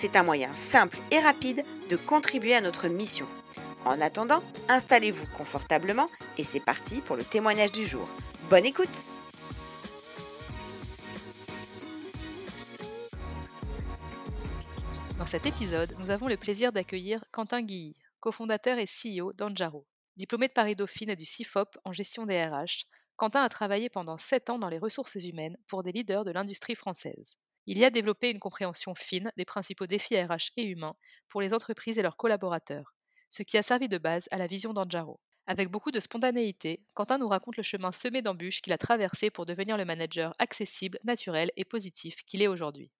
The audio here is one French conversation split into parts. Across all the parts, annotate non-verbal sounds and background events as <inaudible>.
C'est un moyen simple et rapide de contribuer à notre mission. En attendant, installez-vous confortablement et c'est parti pour le témoignage du jour. Bonne écoute Dans cet épisode, nous avons le plaisir d'accueillir Quentin Guilly, cofondateur et CEO d'Anjaro. Diplômé de Paris-Dauphine et du CIFOP en gestion des RH, Quentin a travaillé pendant 7 ans dans les ressources humaines pour des leaders de l'industrie française. Il y a développé une compréhension fine des principaux défis RH et humains pour les entreprises et leurs collaborateurs, ce qui a servi de base à la vision d'Anjaro. Avec beaucoup de spontanéité, Quentin nous raconte le chemin semé d'embûches qu'il a traversé pour devenir le manager accessible, naturel et positif qu'il est aujourd'hui.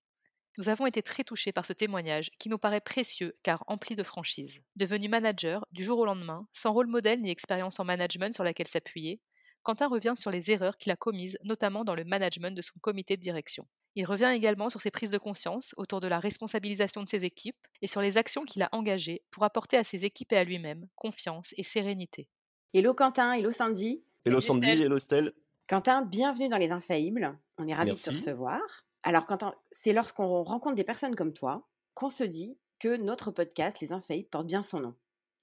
Nous avons été très touchés par ce témoignage qui nous paraît précieux car empli de franchise. Devenu manager du jour au lendemain, sans rôle modèle ni expérience en management sur laquelle s'appuyer, Quentin revient sur les erreurs qu'il a commises, notamment dans le management de son comité de direction. Il revient également sur ses prises de conscience autour de la responsabilisation de ses équipes et sur les actions qu'il a engagées pour apporter à ses équipes et à lui-même confiance et sérénité. Hello Quentin, hello Sandy. Hello Sandy, hello Stelle. Quentin, bienvenue dans Les Infaillibles. On est ravis de te recevoir. Alors Quentin, c'est lorsqu'on rencontre des personnes comme toi qu'on se dit que notre podcast, Les Infaillibles, porte bien son nom.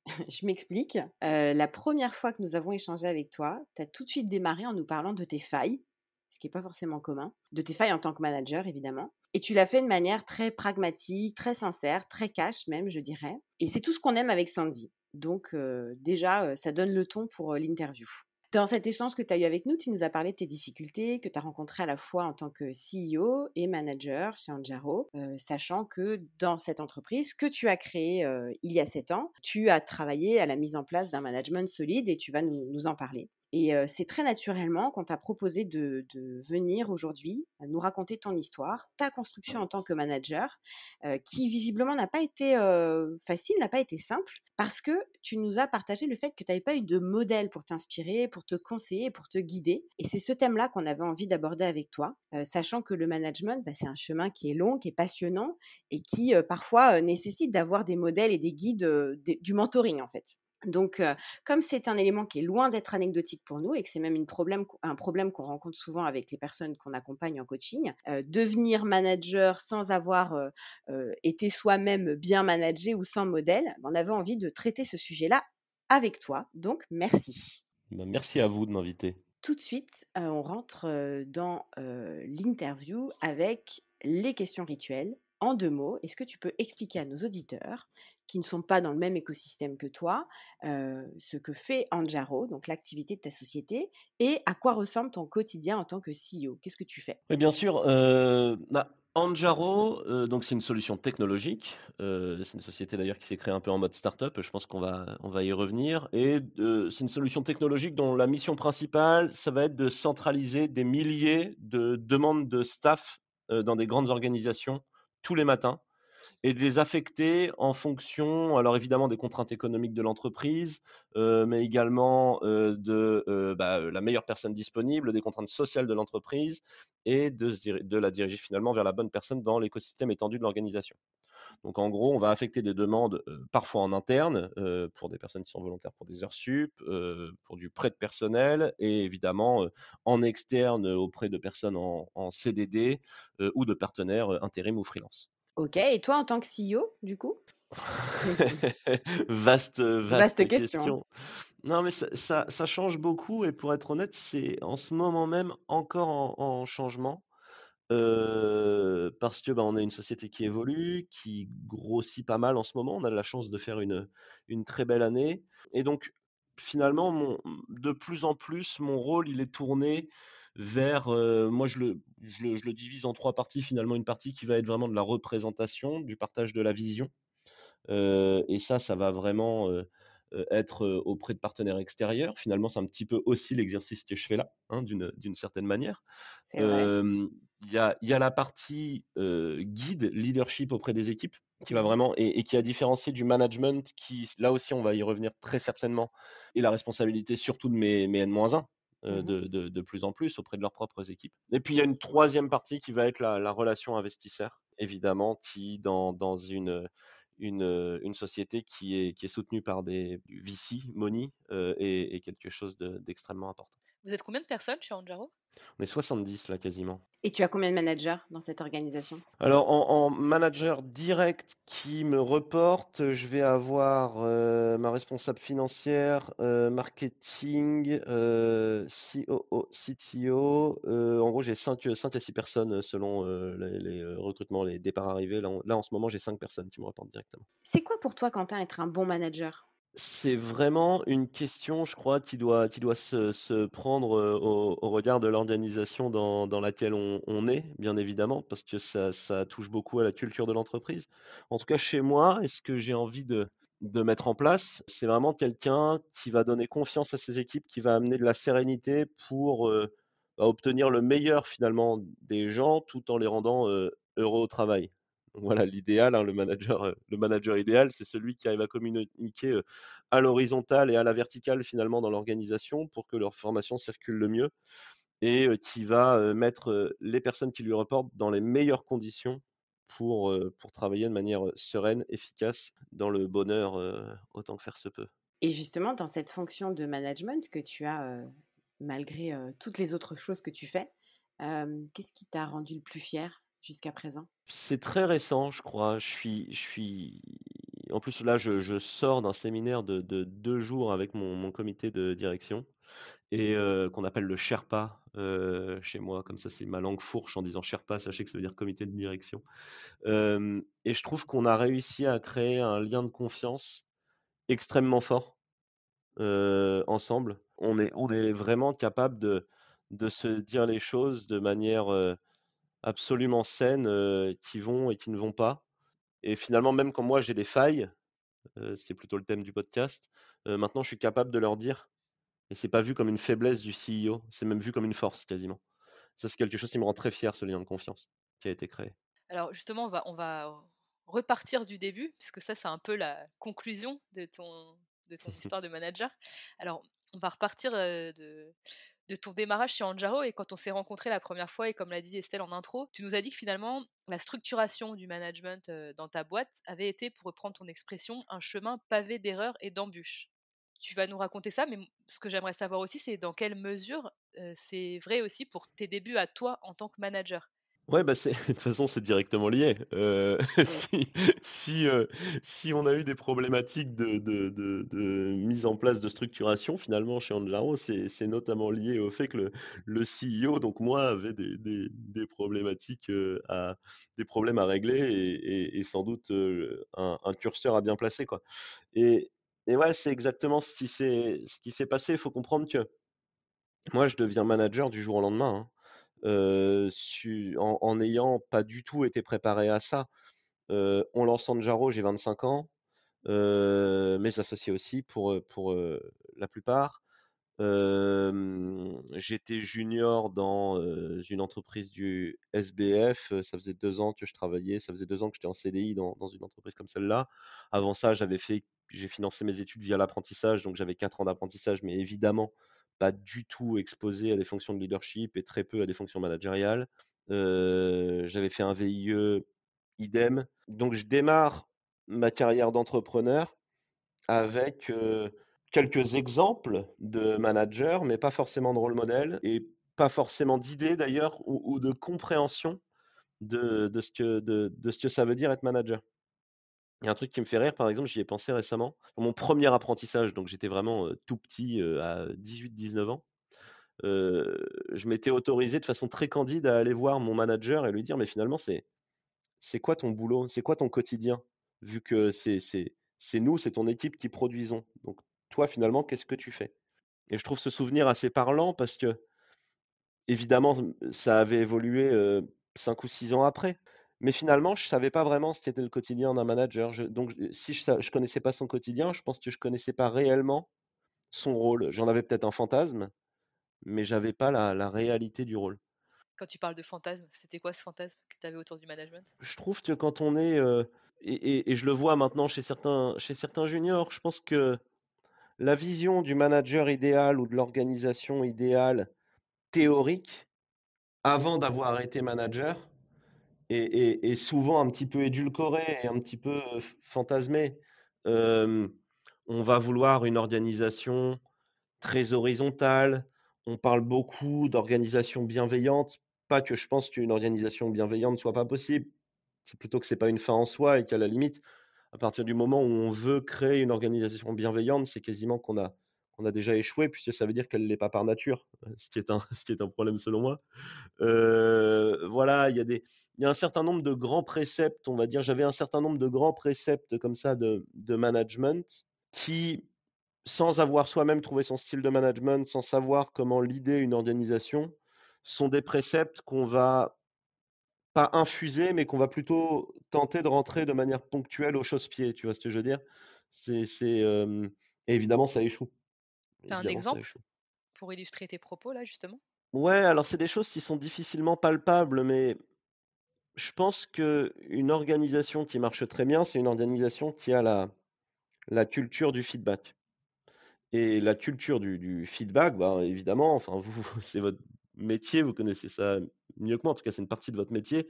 <laughs> Je m'explique. Euh, la première fois que nous avons échangé avec toi, tu as tout de suite démarré en nous parlant de tes failles, ce qui n'est pas forcément commun, de tes failles en tant que manager, évidemment. Et tu l'as fait de manière très pragmatique, très sincère, très cash même, je dirais. Et c'est tout ce qu'on aime avec Sandy. Donc déjà, ça donne le ton pour l'interview. Dans cet échange que tu as eu avec nous, tu nous as parlé de tes difficultés que tu as rencontrées à la fois en tant que CEO et manager chez Anjaro, sachant que dans cette entreprise que tu as créée il y a sept ans, tu as travaillé à la mise en place d'un management solide et tu vas nous en parler. Et c'est très naturellement qu'on t'a proposé de, venir aujourd'hui nous raconter ton histoire, ta construction en tant que manager, qui visiblement n'a pas été facile, n'a pas été simple, parce que tu nous as partagé le fait que tu n'avais pas eu de modèle pour t'inspirer, pour te conseiller, pour te guider. Et c'est ce thème-là qu'on avait envie d'aborder avec toi, sachant que le management, bah, c'est un chemin qui est long, qui est passionnant et qui parfois nécessite d'avoir des modèles et des guides, du mentoring en fait. Donc, comme c'est un élément qui est loin d'être anecdotique pour nous et que c'est même une problème, un problème qu'on rencontre souvent avec les personnes qu'on accompagne en coaching, devenir manager sans avoir été soi-même bien managé ou sans modèle, on avait envie de traiter ce sujet-là avec toi. Donc, merci. Bah, merci à vous de m'inviter. Tout de suite, on rentre dans l'interview avec les questions rituelles. En deux mots, est-ce que tu peux expliquer à nos auditeurs qui ne sont pas dans le même écosystème que toi, ce que fait Anjaro, donc l'activité de ta société, et à quoi ressemble ton quotidien en tant que CEO Qu'est-ce que tu fais? Oui, bien sûr. Bah, Anjaro, euh, donc c'est une solution technologique. euh, c'est une société d'ailleurs qui s'est créée un peu en mode startup. Je pense qu'on va, on va y revenir. Et euh, c'est une solution technologique dont la mission principale, ça va être de centraliser des milliers de demandes de staff euh, dans des grandes organisations tous les matins et de les affecter en fonction, alors évidemment des contraintes économiques de l'entreprise, euh, mais également euh, de euh, bah, la meilleure personne disponible, des contraintes sociales de l'entreprise et de, la diriger finalement vers la bonne personne dans l'écosystème étendu de l'organisation. Donc en gros, on va affecter des demandes parfois en interne pour des personnes qui sont volontaires pour des heures sup, pour du prêt de personnel et évidemment en externe auprès de personnes en, en CDD ou de partenaires intérim ou freelance. Ok, et toi en tant que CEO, du coup? <laughs> Vaste, vaste, question. Non, mais ça, ça, ça, change beaucoup et pour être honnête, c'est en ce moment même encore en, en changement. Euh, parce que bah, on a une société qui évolue, qui grossit pas mal en ce moment. On a de la chance de faire une, une très belle année. Et donc, finalement, mon, de plus en plus, mon rôle, il est tourné vers, euh, moi je le, je, le, je le, divise en trois parties, finalement une partie qui va être vraiment de la représentation, du partage de la vision. Euh, et ça, ça va vraiment euh, être auprès de partenaires extérieurs. Finalement, c'est un petit peu aussi l'exercice que je fais là, hein, d'une certaine manière. Il euh, y, a, y, a, la partie guide, leadership auprès des équipes, qui va vraiment et, et, qui a différencié du management, qui là aussi on va y revenir très certainement, et la responsabilité surtout de mes, mes N-1 euh, mmh de, de, de, plus en plus auprès de leurs propres équipes. Et puis il y a une troisième partie qui va être la, la relation investisseur, évidemment, qui dans, dans une une, une, société qui est, qui est soutenue par des VC, Money, euh, et, et, quelque chose d'extrêmement important. Vous êtes combien de personnes chez Anjaro? On est 70 là quasiment. Et tu as combien de managers dans cette organisation? Alors en, en, manager direct qui me reporte, je vais avoir euh, ma responsable financière, euh, marketing, euh, COO, CTO. en gros, j'ai 5, 5 à 6 personnes selon les, les, recrutements, les départs arrivés. Là, là en ce moment, j'ai 5 personnes qui me reportent directement. C'est quoi pour toi, Quentin, être un bon manager? C'est vraiment une question, je crois, qui doit, se, prendre au, au, regard de l'organisation dans, laquelle on, est, bien évidemment, parce que ça, touche beaucoup à la culture de l'entreprise. En tout cas, chez moi, et ce que j'ai envie de, mettre en place, c'est vraiment quelqu'un qui va donner confiance à ses équipes, qui va amener de la sérénité pour euh, obtenir le meilleur finalement des gens, tout en les rendant euh, heureux au travail voilà l'idéal, hein, le manager, le manager idéal, c'est celui qui arrive à communiquer à l'horizontale et à la verticale finalement dans l'organisation pour que leur formation circule le mieux et qui va mettre les personnes qui lui reportent dans les meilleures conditions pour travailler de manière sereine, efficace, dans le bonheur autant que faire se peut. Et justement, dans cette fonction de management que tu as, malgré toutes les autres choses que tu fais, qu'est-ce qui t'a rendu le plus fier? Jusqu'à présent? C'est très récent, je crois. Je suis, je suis... En plus, là, je, je sors d'un séminaire de, de, deux jours avec mon, mon comité de direction et euh, qu'on appelle le Sherpa euh, chez moi. Comme ça, c'est ma langue fourche en disant Sherpa. Sachez que ça veut dire comité de direction. Euh, et je trouve qu'on a réussi à créer un lien de confiance extrêmement fort ensemble. On est, on est vraiment capable de, de se dire les choses de manière absolument saines euh, qui vont et qui ne vont pas. Et finalement, même quand moi j'ai des failles, euh, ce qui est plutôt le thème du podcast, euh, maintenant je suis capable de leur dire. Et c'est pas vu comme une faiblesse du CEO, c'est même vu comme une force quasiment. Ça c'est quelque chose qui me rend très fier, ce lien de confiance qui a été créé. Alors justement, on va, on va repartir du début, puisque ça c'est un peu la conclusion de ton, de ton <laughs> histoire de manager. Alors on va repartir de, de ton démarrage chez Anjaro et quand on s'est rencontrés la première fois et comme l'a dit Estelle en intro, tu nous as dit que finalement la structuration du management dans ta boîte avait été, pour reprendre ton expression, un chemin pavé d'erreurs et d'embûches. Tu vas nous raconter ça, mais ce que j'aimerais savoir aussi, c'est dans quelle mesure c'est vrai aussi pour tes débuts à toi en tant que manager? Ouais, bah c'est <laughs> de toute façon, c'est directement lié. Euh, <laughs> si si, euh, si on a eu des problématiques de de de de mise en place de structuration, finalement, chez Anjaro, c'est c'est notamment lié au fait que le le CEO, donc moi, avait des des des problématiques, euh, à des problèmes à régler et et et sans doute, un un curseur à bien placer, quoi. Et et ouais, c'est exactement ce qui s'est ce qui s'est passé. Il faut comprendre que moi, je deviens manager du jour au lendemain, hein. En n'ayant pas du tout été préparé à ça. on lance Jaro, j'ai 25 ans, mes associés aussi pour, la plupart. j'étais junior dans une entreprise du SBF. Ça faisait deux ans que je travaillais, ça faisait deux ans que j'étais en CDI dans, dans une entreprise comme celle-là. Avant ça, j'avais fait, j'ai financé mes études via l'apprentissage, donc j'avais quatre ans d'apprentissage, mais évidemment pas du tout exposé à des fonctions de leadership et très peu à des fonctions managériales. j'avais fait un VIE idem. Donc je démarre ma carrière d'entrepreneur avec quelques exemples de managers, mais pas forcément de rôle modèle et pas forcément d'idées d'ailleurs ou, de compréhension de, ce que, de, ce que ça veut dire être manager. Il y a un truc qui me fait rire, par exemple, j'y ai pensé récemment. Mon premier apprentissage, donc j'étais vraiment tout petit, à 18-19 ans, je m'étais autorisé de façon très candide à aller voir mon manager et lui dire, mais finalement, c'est, quoi ton boulot? C'est quoi ton quotidien? Vu que c'est, c'est nous, c'est ton équipe qui produisons. Donc toi, finalement, qu'est-ce que tu fais? Et je trouve ce souvenir assez parlant parce que, évidemment, ça avait évolué cinq ou six ans après. Mais finalement, je ne savais pas vraiment ce qu'était le quotidien d'un manager. donc, si je ne connaissais pas son quotidien, je pense que je ne connaissais pas réellement son rôle. J'en avais peut-être un fantasme, mais j'avais pas la, réalité du rôle. Quand tu parles de fantasme, c'était quoi ce fantasme que tu avais autour du management? Je trouve que quand on est et, je le vois maintenant chez certains, chez certains juniors, je pense que la vision du manager idéal ou de l'organisation idéale théorique, avant d'avoir été manager, est, souvent un petit peu édulcorée et un petit peu fantasmée. on va vouloir une organisation très horizontale. On parle beaucoup d'organisation bienveillante. Pas que je pense qu'une organisation bienveillante ne soit pas possible c'est plutôt que c'est pas une fin en soi et qu'à la limite, à partir du moment où on veut créer une organisation bienveillante, c'est quasiment qu'on a, qu'on a déjà échoué, puisque ça veut dire qu'elle ne l'est pas par nature, euh, <laughs> ce qui est un, problème selon moi. Voilà, il y, a un certain nombre de grands préceptes, on va dire, j'avais un certain nombre de grands préceptes comme ça de, management qui, sans avoir soi-même trouvé son style de management, sans savoir comment l'idée une organisation, sont des préceptes qu'on va pas infusé, mais qu'on va plutôt tenter de rentrer de manière ponctuelle au chausse-pied. Tu vois ce que je veux dire? C'est, évidemment, ça échoue. Tu as un exemple pour illustrer tes propos là, justement? Ouais, alors c'est des choses qui sont difficilement palpables, mais je pense qu'une organisation qui marche très bien, c'est une organisation qui a la, la culture du feedback. Et la culture du, feedback, bah, évidemment, enfin, vous, c'est votre métier, vous connaissez ça mieux que moi, en tout cas c'est une partie de votre métier,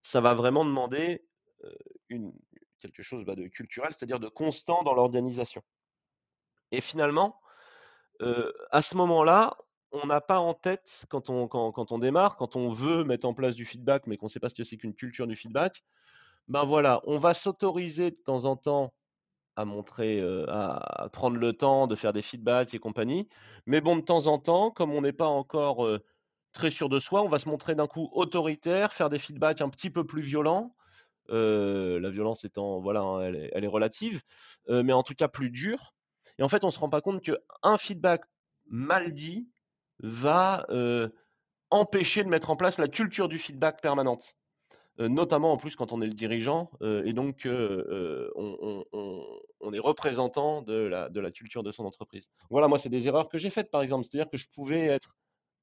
ça va vraiment demander une, quelque chose bah, de culturel, c'est-à-dire de constant dans l'organisation. Et finalement, à ce moment-là, on n'a pas en tête, quand on, démarre, quand on veut mettre en place du feedback, mais qu'on ne sait pas ce que c'est qu'une culture du feedback, ben voilà, on va s'autoriser de temps en temps à montrer, à, prendre le temps de faire des feedbacks et compagnie. Mais bon, de temps en temps, comme on n'est pas encore très sûr de soi, on va se montrer d'un coup autoritaire, faire des feedbacks un petit peu plus violents. la violence étant, voilà, hein, elle, est, relative, mais en tout cas plus dure. Et en fait, on ne se rend pas compte qu'un feedback mal dit va empêcher de mettre en place la culture du feedback permanente. notamment en plus quand on est le dirigeant et donc on, est représentant de la, de la culture de son entreprise. Voilà, moi, c'est des erreurs que j'ai faites, par exemple. C'est-à-dire que je pouvais être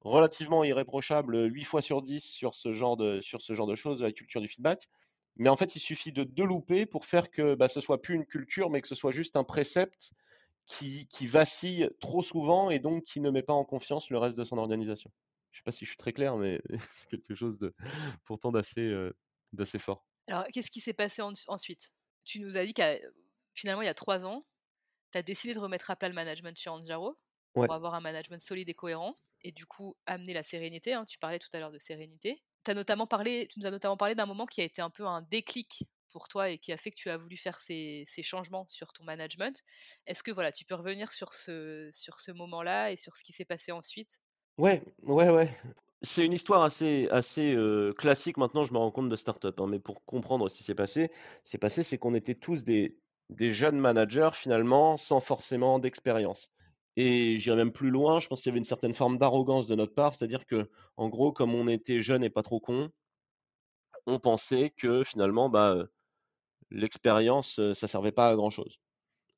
relativement irréprochable 8 fois sur 10 sur ce genre de, sur ce genre de choses, la culture du feedback. Mais en fait, il suffit de deux louper pour faire que bah, ce soit plus une culture, mais que ce soit juste un précepte qui, qui, vacille trop souvent et donc qui ne met pas en confiance le reste de son organisation. Je ne sais pas si je suis très clair, mais <laughs> c'est quelque chose de pourtant d'assez euh, d'assez fort. Alors, qu'est-ce qui s'est passé ensuite? Tu nous as dit qu'à finalement, il y a trois ans, tu as décidé de remettre à plat le management chez Anjaro pour avoir un management solide et cohérent et du coup amener la sérénité. Hein, tu parlais tout à l'heure de sérénité. As notamment parlé, tu nous as notamment parlé d'un moment qui a été un peu un déclic pour toi et qui a fait que tu as voulu faire ces, changements sur ton management. Est-ce que voilà, tu peux revenir sur ce, sur ce moment-là et sur ce qui s'est passé ensuite? Ouais, ouais, ouais. C'est une histoire assez, assez classique maintenant, je me rends compte de start-up. Hein, mais pour comprendre ce qui s'est passé, c'est passé, c'est qu'on était tous des, des jeunes managers finalement sans forcément d'expérience. Et j'irais même plus loin, je pense qu'il y avait une certaine forme d'arrogance de notre part, c'est-à-dire que, en gros, comme on était jeunes et pas trop cons, on pensait que finalement, bah, l'expérience, ça servait pas à grand chose.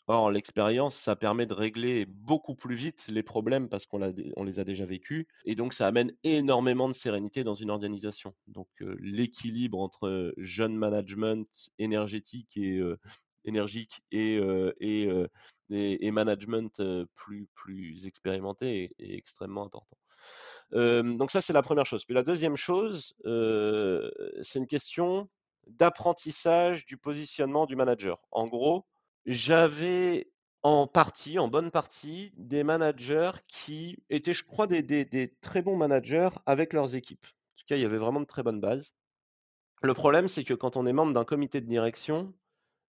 Or, l'expérience, ça permet de régler beaucoup plus vite les problèmes parce qu'on les a déjà vécus et donc ça amène énormément de sérénité dans une organisation. Donc, l'équilibre entre jeune management énergétique et et management, plus plus expérimenté est extrêmement important. donc ça, c'est la première chose. Puis la deuxième chose, c'est une question d'apprentissage du positionnement du manager. En gros j'avais en partie, en bonne partie, des managers qui étaient, je crois, des très bons managers avec leurs équipes. En tout cas, il y avait vraiment de très bonnes bases. Le problème, c'est que quand on est membre d'un comité de direction,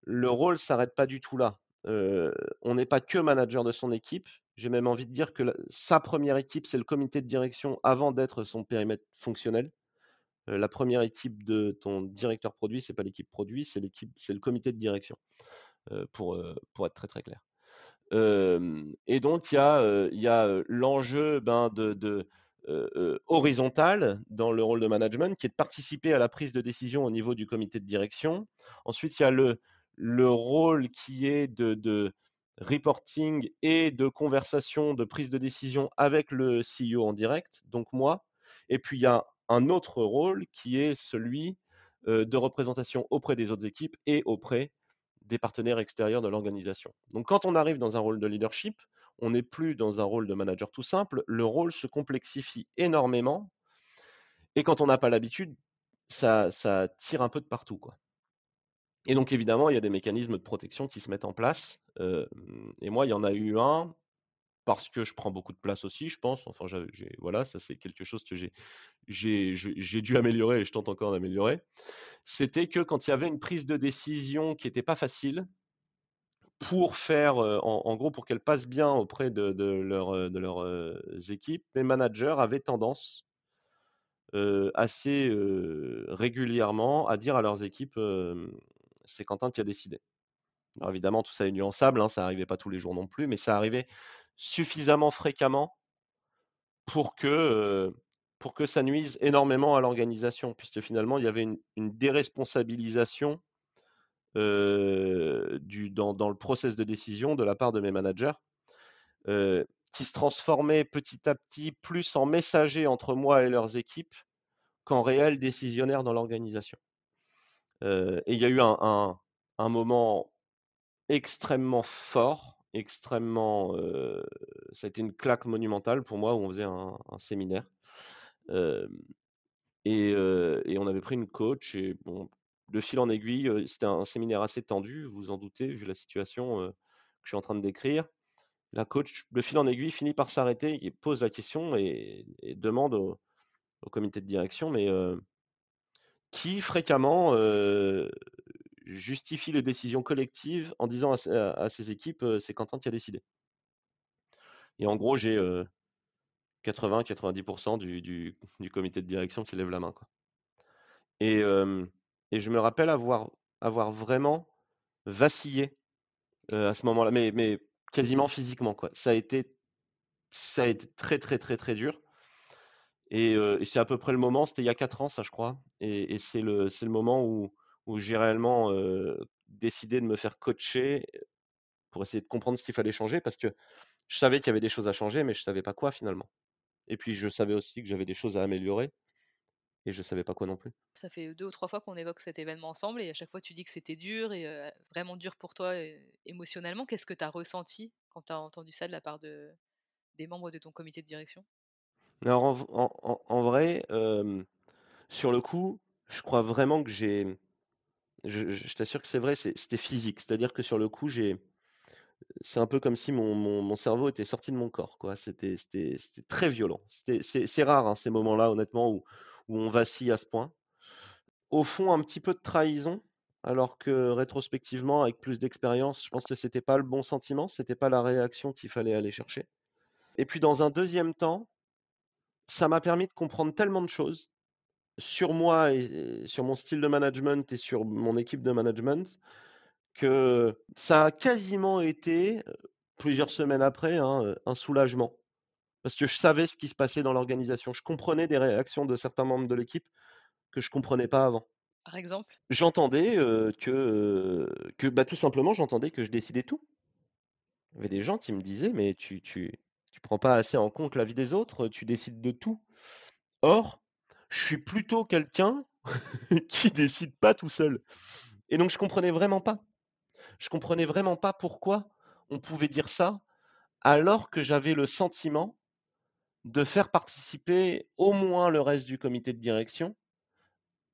le rôle s'arrête pas du tout là. on n'est pas que manager de son équipe. J'ai même envie de dire que sa première équipe, c'est le comité de direction avant d'être son périmètre fonctionnel. La première équipe de ton directeur produit, c'est pas l'équipe produit, c'est le comité de direction. Pour, pour être très clair. et donc il y a, y a l'enjeu ben, de horizontal dans le rôle de management, qui est de participer à la prise de décision au niveau du comité de direction. Ensuite, il y a le, le rôle qui est de, de, reporting et de conversation, de prise de décision avec le CEO en direct, donc moi. Et puis, il y a un autre rôle qui est celui de représentation auprès des autres équipes et auprès des partenaires extérieurs de l'organisation. Donc quand on arrive dans un rôle de leadership, on n'est plus dans un rôle de manager tout simple, le rôle se complexifie énormément, et quand on n'a pas l'habitude, ça, tire un peu de partout. Quoi. Et donc évidemment, il y a des mécanismes de protection qui se mettent en place, et moi, il y en a eu un, parce que je prends beaucoup de place aussi, je pense. Enfin, voilà, ça c'est quelque chose que j'ai dû <laughs> améliorer et je tente encore d'améliorer c'était que quand il y avait une prise de décision qui n'était pas facile, pour faire, en, gros, pour qu'elle passe bien auprès de, de, leurs équipes, les managers avaient tendance assez régulièrement à dire à leurs équipes c'est Quentin qui a décidé. Alors évidemment, tout ça est nuançable, hein, ça n'arrivait pas tous les jours non plus, mais ça arrivait suffisamment fréquemment pour que pour que ça nuise énormément à l'organisation, puisque finalement, il y avait une, déresponsabilisation du, dans, le process de décision de la part de mes managers, qui se transformait petit à petit plus en messager entre moi et leurs équipes qu'en réel décisionnaire dans l'organisation. et il y a eu un, moment extrêmement fort, extrêmement, ça a été une claque monumentale pour moi où on faisait un séminaire et, on avait pris une coach et bon, de fil en aiguille, c'était un, séminaire assez tendu, vous vous en doutez, vu la situation que je suis en train de décrire. La coach, de fil en aiguille, finit par s'arrêter et pose la question et, demande au, comité de direction, mais qui fréquemment justifie les décisions collectives en disant à, ses équipes, c'est Quentin qui a décidé. Et en gros, j'ai 80-90% du, du, comité de direction qui lève la main. Quoi. Et, et, je me rappelle avoir, avoir vraiment vacillé à ce moment-là, mais, mais quasiment physiquement. Quoi. Ça, a été, ça a été très, très, très, très dur. Et, c'est à peu près le moment, c'était il y a 4 ans, ça, je crois. Et, c'est le, le moment où, où j'ai réellement décidé de me faire coacher pour essayer de comprendre ce qu'il fallait changer parce que je savais qu'il y avait des choses à changer, mais je ne savais pas quoi finalement. Et puis je savais aussi que j'avais des choses à améliorer et je savais pas quoi non plus. Ça fait deux ou trois fois qu'on évoque cet événement ensemble et à chaque fois tu dis que c'était dur et vraiment dur pour toi émotionnellement. Qu'est-ce que tu as ressenti quand tu as entendu ça de la part de, des membres de ton comité de direction? Alors en, vrai, sur le coup, je crois vraiment que j'ai... je t'assure que c'est vrai, c'était physique. C'est-à-dire que sur le coup, j'ai c'est un peu comme si mon, cerveau était sorti de mon corps. C'était, très violent. C'est, rare, hein, ces moments-là, honnêtement, où, où on vacille à ce point. Au fond, un petit peu de trahison, alors que rétrospectivement, avec plus d'expérience, je pense que c'était pas le bon sentiment, c'était pas la réaction qu'il fallait aller chercher. Et puis, dans un deuxième temps, ça m'a permis de comprendre tellement de choses sur moi et sur mon style de management et sur mon équipe de management que ça a quasiment été plusieurs semaines après, hein, un soulagement. Parce que je savais ce qui se passait dans l'organisation. Je comprenais des réactions de certains membres de l'équipe que je comprenais pas avant. Par exemple? J'entendais, que, que, bah, tout simplement, j'entendais que je décidais tout. Il y avait des gens qui me disaient: «Mais tu tu tu prends pas assez en compte la vie des autres, tu décides de tout». Or, je suis plutôt quelqu'un <laughs> qui décide pas tout seul et donc je comprenais vraiment pas. Je comprenais vraiment pas pourquoi on pouvait dire ça, alors que j'avais le sentiment de faire participer au moins le reste du comité de direction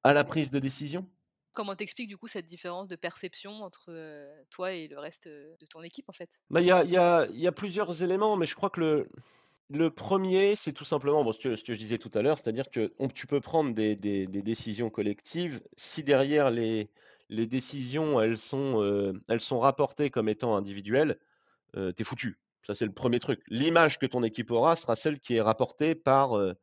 à la prise de décision. Comment t'expliques du coup cette différence de perception entre toi et le reste de ton équipe en fait? Bah, Il y, a, y, a, y, a, plusieurs éléments, mais je crois que le, le premier, c'est tout simplement bon, ce, que, je disais tout à l'heure, c'est-à-dire que tu peux prendre des, décisions collectives si derrière les, décisions elles sont, euh, elles sont rapportées comme étant individuelles, euh, t'es foutu. Ça, c'est le premier truc. L'image que ton équipe aura sera celle qui est rapportée par, euh,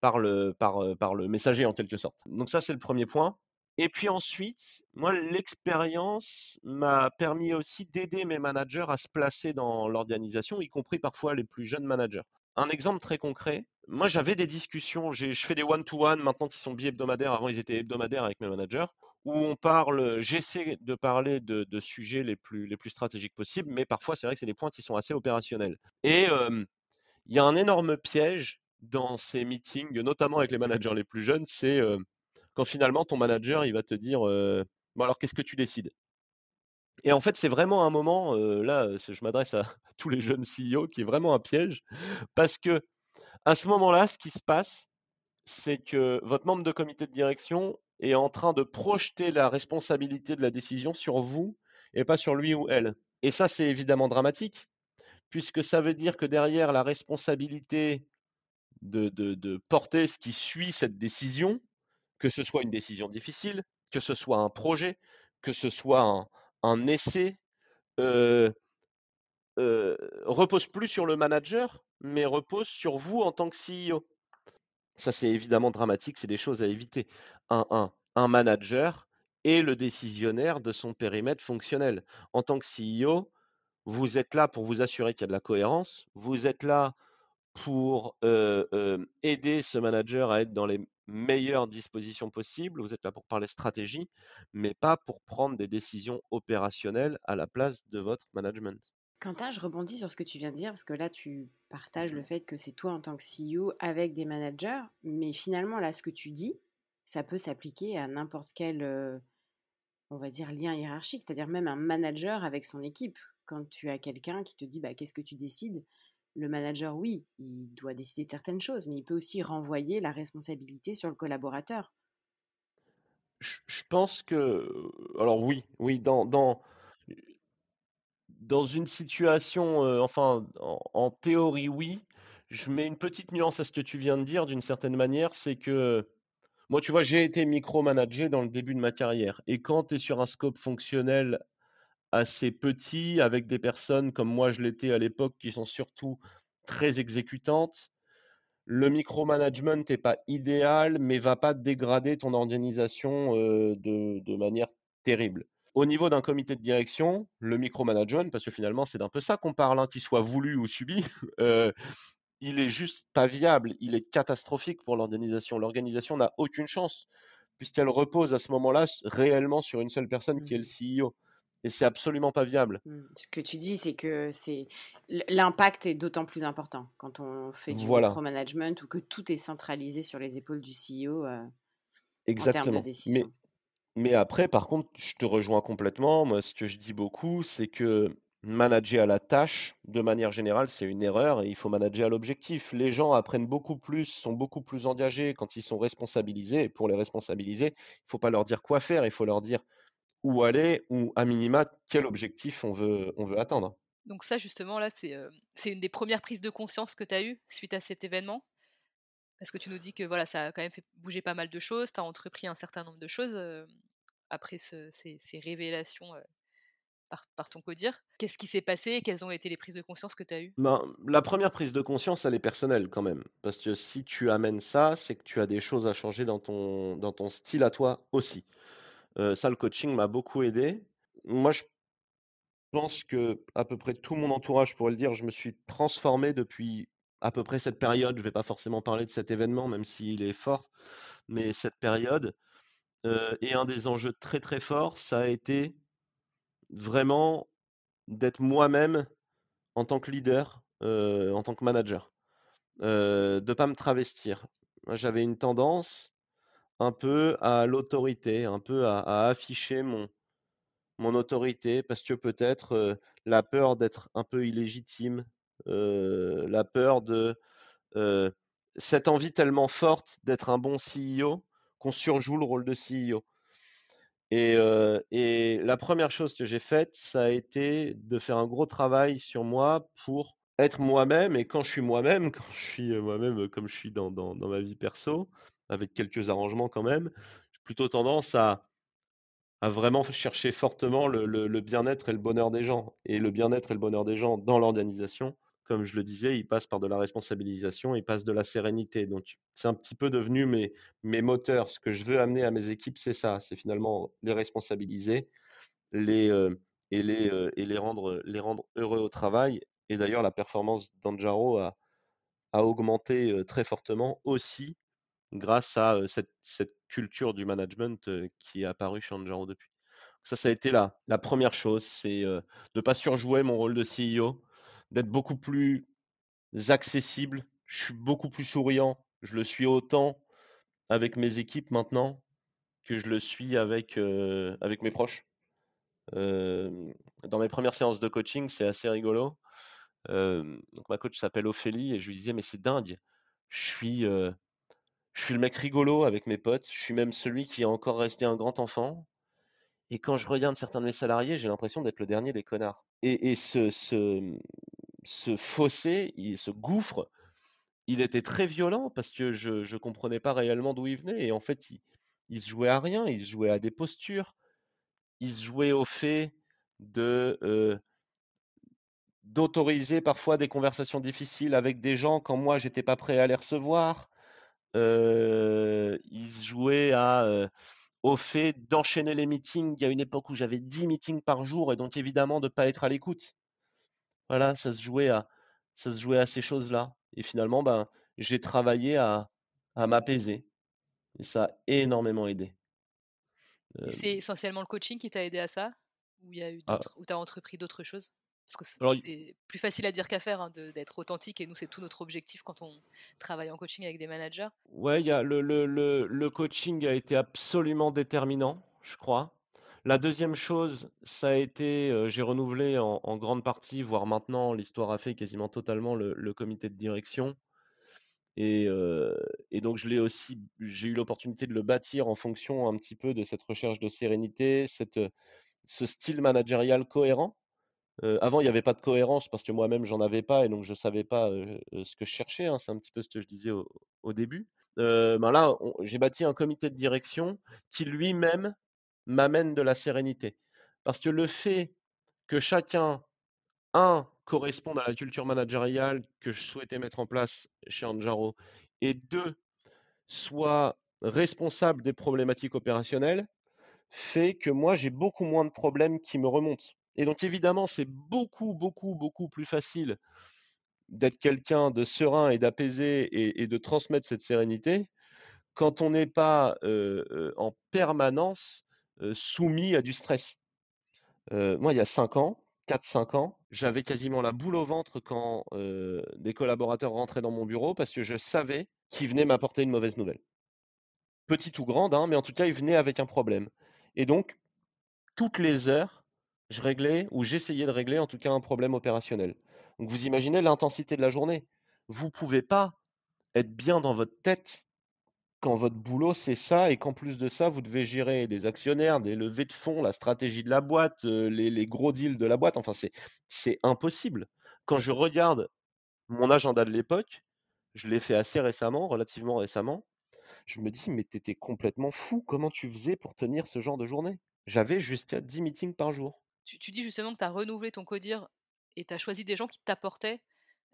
par, le, par le messager en quelque sorte. Donc ça, c'est le premier point. Et puis ensuite, moi, l'expérience m'a permis aussi d'aider mes managers à se placer dans l'organisation, y compris parfois les plus jeunes managers. Un exemple très concret, moi j'avais des discussions, je fais des one-to-one maintenant qui sont bi-hebdomadaires, avant ils étaient hebdomadaires avec mes managers, où on parle, j'essaie de parler de, sujets les plus, les plus stratégiques possibles, mais parfois c'est vrai que c'est des points qui sont assez opérationnels. Et il y a un énorme piège dans ces meetings, notamment avec les managers les plus jeunes, c'est quand finalement ton manager il va te dire bon alors qu'est-ce que tu décides? Et en fait c'est vraiment un moment là je m'adresse à, <laughs> tous les jeunes CEO qui est vraiment un piège parce que à ce moment-là ce qui se passe c'est que votre membre de comité de direction est en train de projeter la responsabilité de la décision sur vous et pas sur lui ou elle. Et ça c'est évidemment dramatique puisque ça veut dire que derrière la responsabilité de, de, de porter ce qui suit cette décision, que ce soit une décision difficile, que ce soit un projet, que ce soit un, un essai, repose plus sur le manager, mais repose sur vous en tant que CEO. Ça, c'est évidemment dramatique, c'est des choses à éviter. Un, un, un manager est le décisionnaire de son périmètre fonctionnel. En tant que CEO, vous êtes là pour vous assurer qu'il y a de la cohérence, vous êtes là pour aider ce manager à être dans les meilleures dispositions possibles. Vous êtes là pour parler stratégie, mais pas pour prendre des décisions opérationnelles à la place de votre management. Quentin, je rebondis sur ce que tu viens de dire, parce que là, tu partages le fait que c'est toi en tant que CEO avec des managers, mais finalement, là, ce que tu dis, ça peut s'appliquer à n'importe quel, euh, on va dire, lien hiérarchique, c'est-à-dire même un manager avec son équipe. Quand tu as quelqu'un qui te dit, bah, qu'est-ce que tu décides le manager, oui, il doit décider de certaines choses, mais il peut aussi renvoyer la responsabilité sur le collaborateur. Je, pense que, alors oui, oui, dans, dans, dans une situation, euh, enfin, en, théorie, oui. Je mets une petite nuance à ce que tu viens de dire, d'une certaine manière, c'est que moi, tu vois, j'ai été micromanagé dans le début de ma carrière. Et quand tu es sur un scope fonctionnel assez petit, avec des personnes comme moi je l'étais à l'époque, qui sont surtout très exécutantes. Le micromanagement n'est pas idéal, mais va pas dégrader ton organisation de, de, manière terrible. Au niveau d'un comité de direction, le micromanagement, parce que finalement c'est d'un peu ça qu'on parle, hein, qu'il soit voulu ou subi, <laughs> euh, il est juste pas viable, il est catastrophique pour l'organisation. L'organisation n'a aucune chance, puisqu'elle repose à ce moment-là réellement sur une seule personne qui est le mmh. CEO et c'est absolument pas viable. Mmh. Ce que tu dis, c'est que c'est l'impact est d'autant plus important quand on fait du micromanagement ou que tout est centralisé sur les épaules du CEO euh, en termes de décision. Mais, mais après, par contre, je te rejoins complètement. Moi, ce que je dis beaucoup, c'est que manager à la tâche, de manière générale, c'est une erreur et il faut manager à l'objectif. Les gens apprennent beaucoup plus, sont beaucoup plus engagés quand ils sont responsabilisés. Et pour les responsabiliser, il ne faut pas leur dire quoi faire, il faut leur dire où aller ou à minima quel objectif on veut, on veut atteindre. Donc ça justement là c'est c'est une des premières prises de conscience que tu as eues suite à cet événement? Parce que tu nous dis que voilà ça a quand même fait bouger pas mal de choses, tu as entrepris un certain nombre de choses après ces, ces, révélations par, par, ton codir. Qu'est-ce qui s'est passé? Et quelles ont été les prises de conscience que tu as eues? Ben, La première prise de conscience elle est personnelle quand même. Parce que si tu amènes ça c'est que tu as des choses à changer dans ton, dans ton style à toi aussi. Ça, le coaching m'a beaucoup aidé. Moi, je pense que à peu près tout mon entourage pourrait le dire, je me suis transformé depuis à peu près cette période. Je vais pas forcément parler de cet événement, même s'il est fort, mais cette période, et un des enjeux très, très forts, ça a été vraiment d'être moi-même en tant que leader, en tant que manager, de ne pas me travestir. j'avais une tendance un peu à l'autorité, un peu à, afficher mon, mon autorité, parce que peut-être la peur d'être un peu illégitime, la peur de cette envie tellement forte d'être un bon CEO qu'on surjoue le rôle de CEO. Et, la première chose que j'ai faite, ça a été de faire un gros travail sur moi pour être moi-même. Et quand je suis moi-même, <laughs> quand je suis moi-même comme je suis dans, dans, ma vie perso, avec quelques arrangements quand même, j'ai plutôt tendance à, vraiment chercher fortement le, bien-être et le bonheur des gens. Et le bien-être et le bonheur des gens dans l'organisation, comme je le disais, il passe par de la responsabilisation, il passe de la sérénité. Donc, c'est un petit peu devenu mes, moteurs. Ce que je veux amener à mes équipes, c'est ça. C'est finalement les responsabiliser les, euh, et, les, euh, les, rendre, heureux au travail. Et d'ailleurs, la performance d'Anjaro a, a augmenté euh, très fortement aussi grâce à cette, culture du management qui est apparue chez Anjaro depuis. Ça, ça a été la, la première chose, c'est de ne pas surjouer mon rôle de CEO, d'être beaucoup plus accessible. Je suis beaucoup plus souriant. Je le suis autant avec mes équipes maintenant que je le suis avec, mes proches. Dans mes premières séances de coaching, c'est assez rigolo. Ma coach s'appelle Ophélie et je lui disais mais c'est dingue. Je suis, je suis le mec rigolo avec mes potes. Je suis même celui qui est encore resté un grand enfant. Et quand je regarde certains de mes salariés, j'ai l'impression d'être le dernier des connards. Et, ce, fossé, ce gouffre, il était très violent parce que je ne comprenais pas réellement d'où il venait. Et en fait, il, se jouait à rien, il se jouait à des postures, il se jouait au fait euh, d'autoriser parfois des conversations difficiles avec des gens quand moi j'étais pas prêt à les recevoir. Euh, il se jouait à, euh, au fait d'enchaîner les meetings. Il y a une époque où j'avais 10 meetings par jour et donc évidemment de ne pas être à l'écoute. Voilà, ça se jouait à, ça se jouait à ces choses-là. Et finalement, ben, j'ai travaillé à, à m'apaiser. Et ça a énormément aidé. C'est essentiellement le coaching qui t'a aidé à ça? Ou ah. tu as entrepris d'autres choses? Parce que c'est plus facile à dire qu'à faire hein, d'être authentique et nous, c'est tout notre objectif quand on travaille en coaching avec des managers. Ouais, y a le, le, le, le coaching a été absolument déterminant, je crois. La deuxième chose, ça a été, j'ai renouvelé en, grande partie, voire maintenant, l'histoire a fait quasiment totalement le, comité de direction. Et, donc je l'ai aussi, j'ai eu l'opportunité de le bâtir en fonction un petit peu de cette recherche de sérénité, cette, ce style managérial cohérent. Avant, il n'y avait pas de cohérence parce que moi-même, j'en avais pas et donc je ne savais pas ce que je cherchais. Hein, c'est un petit peu ce que je disais au, début. ben là, j'ai bâti un comité de direction qui lui-même m'amène de la sérénité. Parce que le fait que chacun, un, corresponde à la culture managériale que je souhaitais mettre en place chez Anjaro, et deux, soit responsable des problématiques opérationnelles, fait que moi, j'ai beaucoup moins de problèmes qui me remontent. Et donc, évidemment, c'est beaucoup, beaucoup, beaucoup plus facile d'être quelqu'un de serein et d'apaisé et, de transmettre cette sérénité quand on n'est pas en permanence soumis à du stress. moi, il y a 5 ans, 4-5 ans, j'avais quasiment la boule au ventre quand des collaborateurs rentraient dans mon bureau parce que je savais qu'ils venaient m'apporter une mauvaise nouvelle. Petite ou grande, hein, mais en tout cas, ils venaient avec un problème. Et donc, toutes les heures, je réglais ou j'essayais de régler en tout cas un problème opérationnel. Donc, vous imaginez l'intensité de la journée. Vous ne pouvez pas être bien dans votre tête quand votre boulot c'est ça et qu'en plus de ça, vous devez gérer des actionnaires, des levées de fonds, la stratégie de la boîte, euh, les, gros deals de la boîte, enfin c'est impossible. Quand je regarde mon agenda de l'époque, je l'ai fait assez récemment, relativement récemment, je me dis mais t'étais complètement fou, comment tu faisais pour tenir ce genre de journée? J'avais jusqu'à 10 meetings par jour. Tu, dis justement que tu as renouvelé ton codir et tu as choisi des gens qui t'apportaient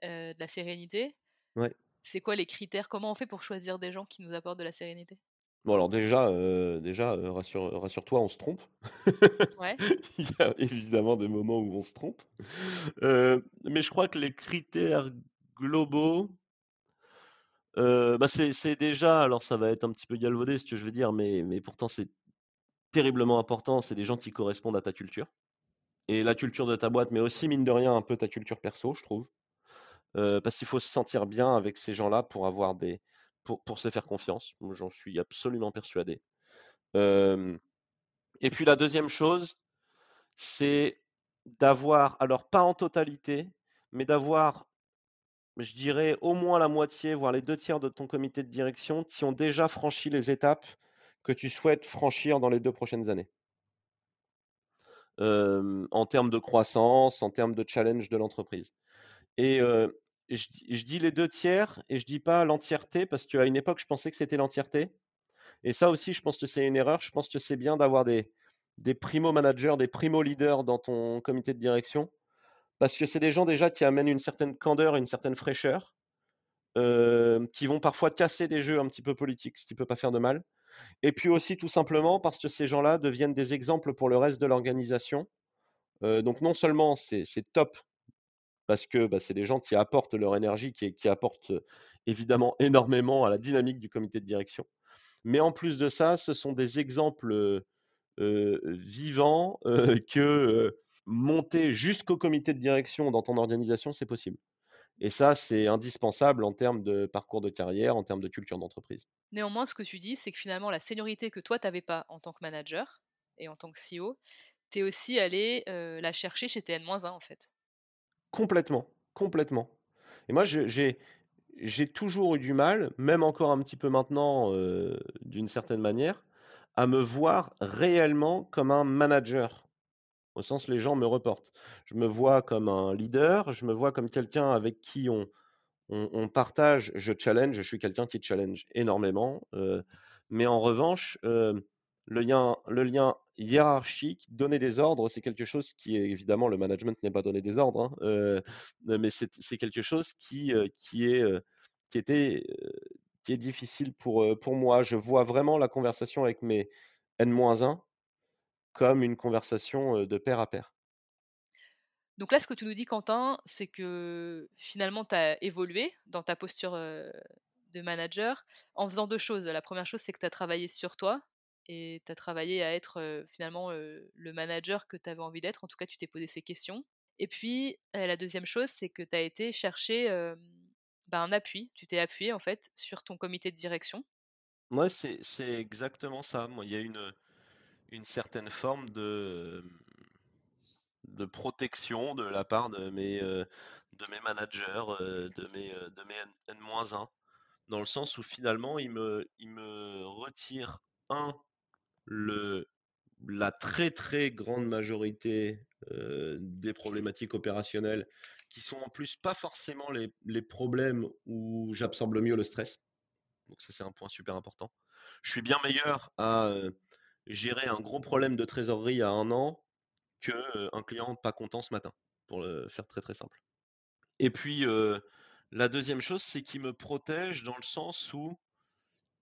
euh, de la sérénité. Ouais c'est quoi les critères? Comment on fait pour choisir des gens qui nous apportent de la sérénité? Bon alors déjà, déjà, rassure rassure-toi, on se trompe. Ouais. <laughs> Il y a évidemment des moments où on se trompe. mais je crois que les critères globaux bah, c'est déjà alors ça va être un petit peu galvaudé ce que je veux dire, mais mais pourtant c'est terriblement important, c'est des gens qui correspondent à ta culture et la culture de ta boîte, mais aussi mine de rien un peu ta culture perso, je trouve. parce qu'il faut se sentir bien avec ces gens-là pour avoir des pour pour se faire confiance. j'en suis absolument persuadé. et puis la deuxième chose, c'est d'avoir alors pas en totalité, mais d'avoir je dirais au moins la moitié, voire les deux tiers de ton comité de direction qui ont déjà franchi les étapes que tu souhaites franchir dans les deux prochaines années. En termes de croissance, en termes de challenge de l'entreprise. Et je, dis les deux tiers et je dis pas l'entièreté parce qu'à une époque, je pensais que c'était l'entièreté. Et ça aussi, je pense que c'est une erreur. Je pense que c'est bien d'avoir des, des primo managers, des primo leaders dans ton comité de direction parce que c'est des gens déjà qui amènent une certaine candeur une certaine fraîcheur, qui vont parfois casser des jeux un petit peu politiques, ce qui ne peut pas faire de mal. Et puis aussi tout simplement parce que ces gens-là deviennent des exemples pour le reste de l'organisation. donc non seulement c'est top parce que bah, c'est des gens qui apportent leur énergie, qui, qui apportent évidemment énormément à la dynamique du comité de direction. Mais en plus de ça, ce sont des exemples vivants <laughs> que monter jusqu'au comité de direction dans ton organisation, c'est possible. Et ça, c'est indispensable en termes de parcours de carrière, en termes de culture d'entreprise. Néanmoins, ce que tu dis, c'est que finalement, la seniorité que toi, tu n'avais pas en tant que manager et en tant que CEO, tu es aussi allé la chercher chez TN-1 en fait. Complètement, complètement. Et moi, j'ai, j'ai toujours eu du mal, même encore un petit peu maintenant, d'une certaine manière, à me voir réellement comme un manager au sens les gens me reportent. Je me vois comme un leader, je me vois comme quelqu'un avec qui on, on, partage, je challenge, je suis quelqu'un qui challenge énormément. Euh, mais en revanche, euh, le, lien, le lien hiérarchique, donner des ordres, c'est quelque chose qui est évidemment, le management n'est pas donner des ordres, hein, euh, mais c'est quelque chose qui, qui, est, qui, était, qui est difficile pour, pour moi. Je vois vraiment la conversation avec mes N-1 comme une conversation de pair à pair. Donc là, ce que tu nous dis, Quentin, c'est que finalement, tu as évolué dans ta posture de manager en faisant deux choses. La première chose, c'est que tu as travaillé sur toi et tu as travaillé à être finalement le manager que tu avais envie d'être. En tout cas, tu t'es posé ces questions. Et puis, la deuxième chose, c'est que tu as été chercher bah, un appui. Tu t'es appuyé en fait sur ton comité de direction. Moi, c'est exactement ça. Moi, il y a une une certaine forme de, de protection de la part de mes, euh, de mes managers, euh, de mes, euh, de mes N-1, dans le sens où finalement, ils me, ils me retirent, un, le, la très très grande majorité des problématiques opérationnelles, qui sont en plus pas forcément les, les problèmes où j'absorbe le mieux le stress. Donc ça c'est un point super important. Je suis bien meilleur à gérer un gros problème de trésorerie à un an qu'un client pas content ce matin, pour le faire très très simple. Et puis, la deuxième chose, c'est qu'ils me protègent dans le sens où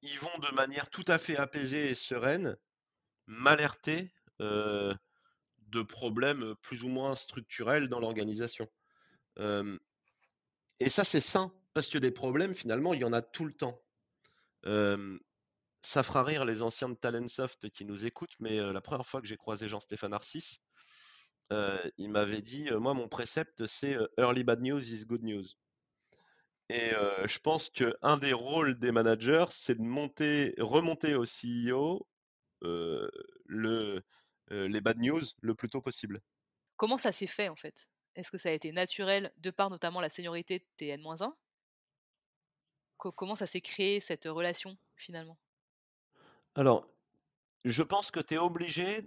ils vont de manière tout à fait apaisée et sereine m'alerter de problèmes plus ou moins structurels dans l'organisation. et ça, c'est sain, parce que des problèmes, finalement, il y en a tout le temps ça fera rire les anciens de Talentsoft qui nous écoutent, mais la première fois que j'ai croisé Jean-Stéphane Arcis, il m'avait dit Moi, mon précepte, c'est Early bad news is good news. Et je pense qu'un des rôles des managers, c'est de monter, remonter au CEO le, les bad news le plus tôt possible. Comment ça s'est fait en fait? Est-ce que ça a été naturel de par notamment la seniorité de TN-1 Comment ça s'est créé cette relation finalement? Alors, je pense que tu es obligé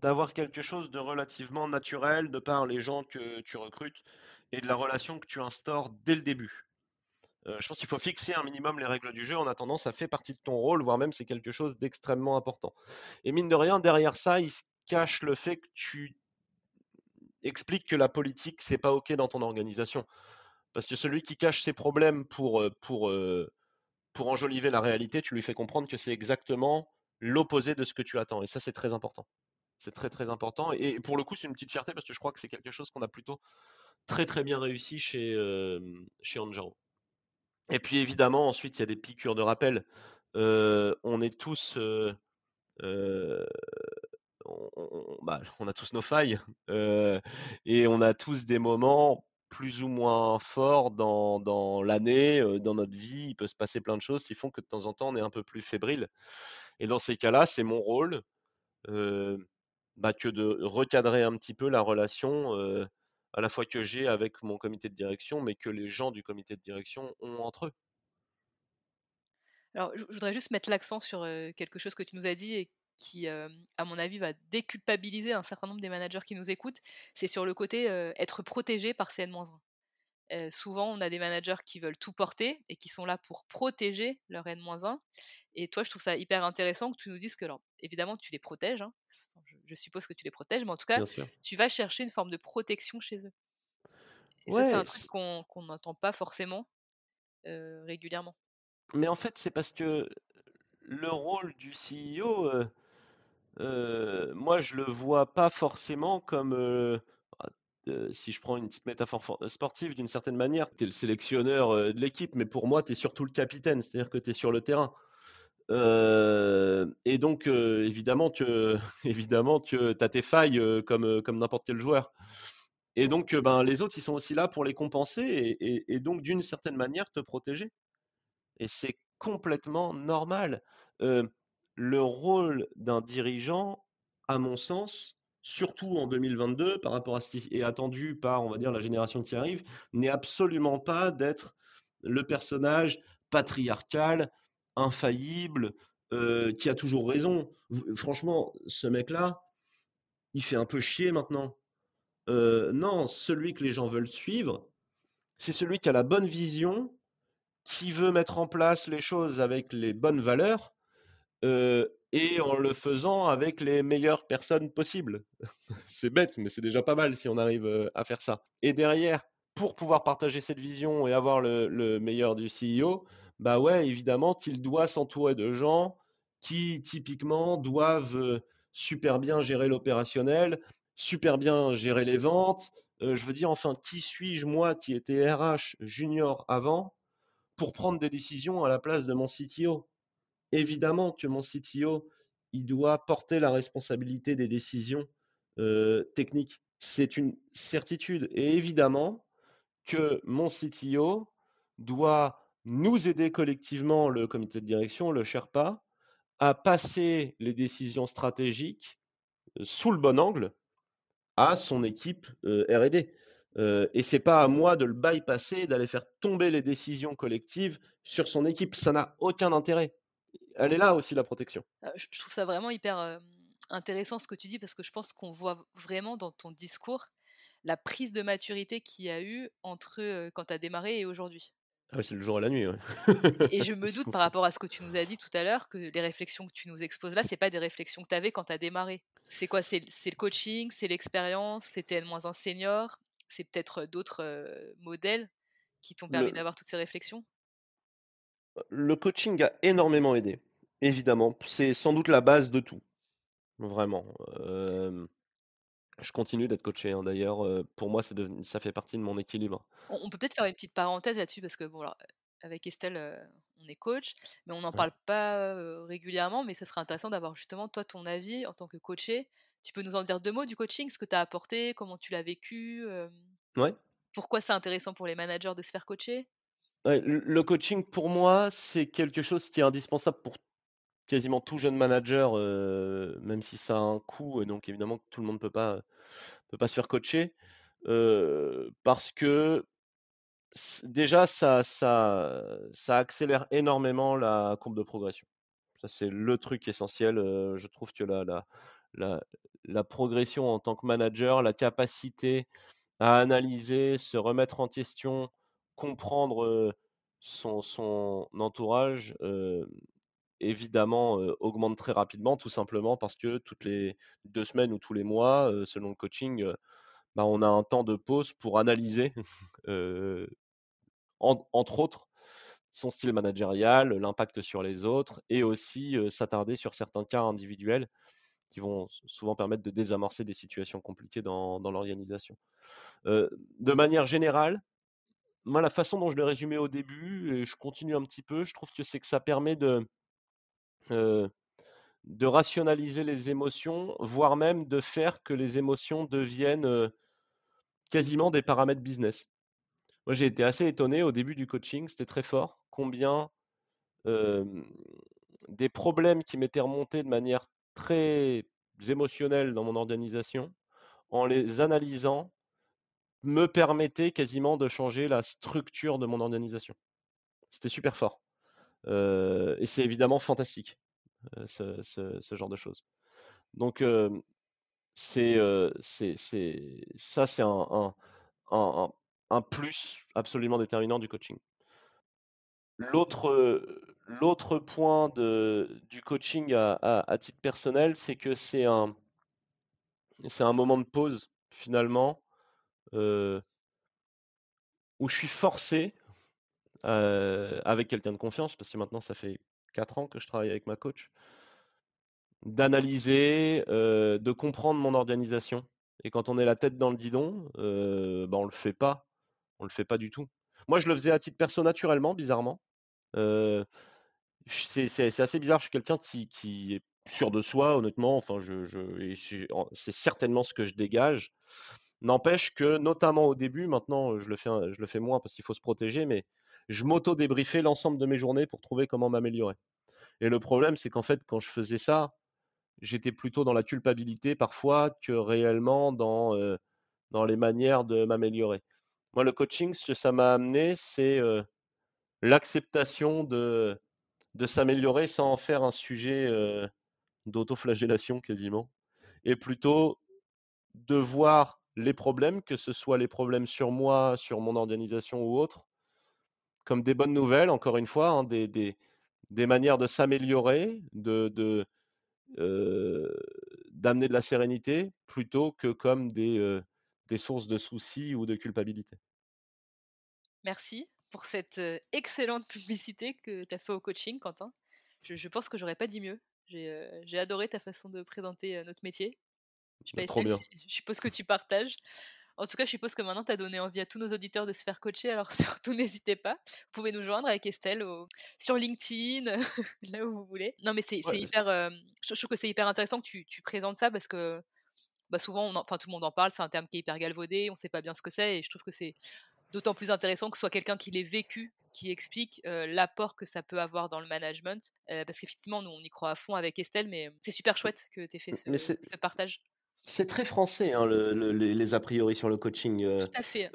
d'avoir quelque chose de relativement naturel de par les gens que tu recrutes et de la relation que tu instaures dès le début. Euh, je pense qu'il faut fixer un minimum les règles du jeu. En attendant, ça fait partie de ton rôle, voire même c'est quelque chose d'extrêmement important. Et mine de rien, derrière ça, il se cache le fait que tu expliques que la politique, c'est pas OK dans ton organisation. Parce que celui qui cache ses problèmes pour, euh, pour, euh, pour enjoliver la réalité, tu lui fais comprendre que c'est exactement l'opposé de ce que tu attends. Et ça, c'est très important. C'est très très important. Et pour le coup, c'est une petite fierté parce que je crois que c'est quelque chose qu'on a plutôt très très bien réussi chez, chez Anjaro. Et puis évidemment, ensuite, il y a des piqûres de rappel. on est tous. Bah, on, a tous nos failles <laughs> et on a tous des moments plus ou moins forts dans, l'année, dans notre vie. Il peut se passer plein de choses qui font que de temps en temps, on est un peu plus fébrile. Et dans ces cas-là, c'est mon rôle bah, que de recadrer un petit peu la relation à la fois que j'ai avec mon comité de direction, mais que les gens du comité de direction ont entre eux. Alors, je voudrais juste mettre l'accent sur quelque chose que tu nous as dit qui, à mon avis, va déculpabiliser un certain nombre des managers qui nous écoutent. C'est sur le côté être protégé par CN-1 souvent, on a des managers qui veulent tout porter et qui sont là pour protéger leur N-1. Et toi, je trouve ça hyper intéressant que tu nous dises que, alors, évidemment, tu les protèges. Hein. je, suppose que tu les protèges, mais en tout cas, tu vas chercher une forme de protection chez eux. Et ça, c'est un truc qu'on n'entend pas forcément régulièrement. Mais en fait, c'est parce que le rôle du CEO, moi, je le vois pas forcément comme si je prends une petite métaphore sportive, d'une certaine manière, tu es le sélectionneur de l'équipe, mais pour moi, tu es surtout le capitaine, c'est-à-dire que tu es sur le terrain. Et donc, évidemment, tu <laughs> évidemment, tu as tes failles comme, comme n'importe quel joueur. Et donc, ben, les autres, ils sont aussi là pour les compenser et, donc, d'une certaine manière, te protéger. Et c'est complètement normal. Le rôle d'un dirigeant, à mon sens, surtout en 2022, par rapport à ce qui est attendu par, on va dire, la génération qui arrive, n'est absolument pas d'être le personnage patriarcal, infaillible, euh, qui a toujours raison. Franchement, ce mec-là, il fait un peu chier maintenant. Euh, non, celui que les gens veulent suivre, c'est celui qui a la bonne vision, qui veut mettre en place les choses avec les bonnes valeurs, et en le faisant avec les meilleures personnes possibles. <laughs> c'est bête, mais c'est déjà pas mal si on arrive à faire ça. Et derrière, pour pouvoir partager cette vision et avoir le, meilleur du CEO, bah ouais, évidemment qu'il doit s'entourer de gens qui typiquement doivent super bien gérer l'opérationnel, super bien gérer les ventes. Je veux dire, enfin, qui suis-je moi qui étais RH junior avant pour prendre des décisions à la place de mon CTO évidemment que mon CTO, il doit porter la responsabilité des décisions techniques. C'est une certitude. Et évidemment que mon CTO doit nous aider collectivement, le comité de direction, le Sherpa, à passer les décisions stratégiques sous le bon angle à son équipe R&D. Euh, et c'est pas à moi de le bypasser, d'aller faire tomber les décisions collectives sur son équipe. Ça n'a aucun intérêt elle est là aussi la protection. Je trouve ça vraiment hyper intéressant ce que tu dis parce que je pense qu'on voit vraiment dans ton discours la prise de maturité qu'il y a eu entre quand tu as démarré et aujourd'hui. Ah c'est le jour et la nuit. et, je <laughs> me doute par rapport à ce que tu nous as dit tout à l'heure que les réflexions que tu nous exposes là, c'est pas des réflexions que tu avais quand tu as démarré. C'est quoi? C'est le coaching, c'est l'expérience, c'était N-1 senior, c'est peut-être d'autres modèles qui t'ont permis d'avoir toutes ces réflexions? Le coaching a énormément aidé, évidemment. C'est sans doute la base de tout, vraiment. je continue d'être coaché, hein, d'ailleurs. pour moi, ça fait partie de mon équilibre. On, peut peut-être faire une petite parenthèse là-dessus, parce que bon, avec Estelle, on est coach, mais on n'en parle pas régulièrement, mais ça serait intéressant d'avoir justement, toi, ton avis en tant que coaché. Tu peux nous en dire deux mots du coaching, ce que tu as apporté, comment tu l'as vécu Ouais. Pourquoi c'est intéressant pour les managers de se faire coacher? Le coaching pour moi, c'est quelque chose qui est indispensable pour quasiment tout jeune manager, euh, même si ça a un coût et donc évidemment tout le monde peut pas peut pas se faire coacher, euh, parce que déjà ça accélère énormément la courbe de progression. Ça, c'est le truc essentiel, euh, je trouve que la la la progression en tant que manager, la capacité à analyser, se remettre en question comprendre son, entourage, évidemment, augmente très rapidement, tout simplement parce que toutes les deux semaines ou tous les mois, selon le coaching, bah, on a un temps de pause pour analyser, <laughs> entre autres, son style managérial, l'impact sur les autres et aussi s'attarder sur certains cas individuels qui vont souvent permettre de désamorcer des situations compliquées dans, l'organisation. de manière générale, moi, la façon dont je l'ai résumé au début, et je continue un petit peu, je trouve que c'est que ça permet de, de rationaliser les émotions, voire même de faire que les émotions deviennent quasiment des paramètres business. Moi, j'ai été assez étonné au début du coaching, c'était très fort, combien des problèmes qui m'étaient remontés de manière très émotionnelle dans mon organisation, en les analysant, me permettaient quasiment de changer la structure de mon organisation. C'était super fort. et c'est évidemment fantastique, ce, genre de choses. Donc, c'est, ça, c'est un, plus absolument déterminant du coaching. L'autre, point du coaching à, titre personnel, c'est que c'est un moment de pause finalement où je suis forcé avec quelqu'un de confiance, parce que maintenant ça fait 4 ans que je travaille avec ma coach, d'analyser, de comprendre mon organisation. Et quand on est la tête dans le guidon, euh, bah on le fait pas on le fait pas du tout. Moi, je le faisais à titre perso naturellement, bizarrement. c'est assez bizarre. Je suis quelqu'un qui, est sûr de soi, honnêtement. Enfin, c'est certainement ce que je dégage. N'empêche que, notamment au début, maintenant, je le fais, je le fais moins parce qu'il faut se protéger, mais je m'auto-débriefais l'ensemble de mes journées pour trouver comment m'améliorer. Et le problème, c'est qu'en fait, quand je faisais ça, j'étais plutôt dans la culpabilité parfois que réellement dans, dans les manières de m'améliorer. Moi, le coaching, ce que ça m'a amené, c'est l'acceptation de, de s'améliorer sans en faire un sujet d'autoflagellation quasiment, et plutôt de voir les problèmes, que ce soit les problèmes sur moi, sur mon organisation ou autre, comme des bonnes nouvelles, encore une fois, hein, des, manières de s'améliorer, de, de d'amener de la sérénité, plutôt que comme des, des sources de soucis ou de culpabilité. Merci pour cette excellente publicité que tu as fait au coaching, Quentin. Je, pense que j'aurais pas dit mieux. J'ai adoré ta façon de présenter notre métier. Je, bah, bien. je suppose que tu partages. En tout cas, je suppose que maintenant, tu as donné envie à tous nos auditeurs de se faire coacher. Alors, <laughs> surtout, n'hésitez pas. Vous pouvez nous joindre avec Estelle sur LinkedIn, <laughs> là où vous voulez. Non, mais c'est hyper. je, trouve que c'est hyper intéressant que tu, présentes ça parce que bah, souvent, enfin, tout le monde en parle. C'est un terme qui est hyper galvaudé. On ne sait pas bien ce que c'est. Et je trouve que c'est d'autant plus intéressant que ce soit quelqu'un qui l'ait vécu qui explique l'apport que ça peut avoir dans le management. parce qu'effectivement, nous, on y croit à fond avec Estelle, mais c'est super chouette que tu aies fait ce, partage. C'est très français, hein, les, a priori sur le coaching. Tout à fait.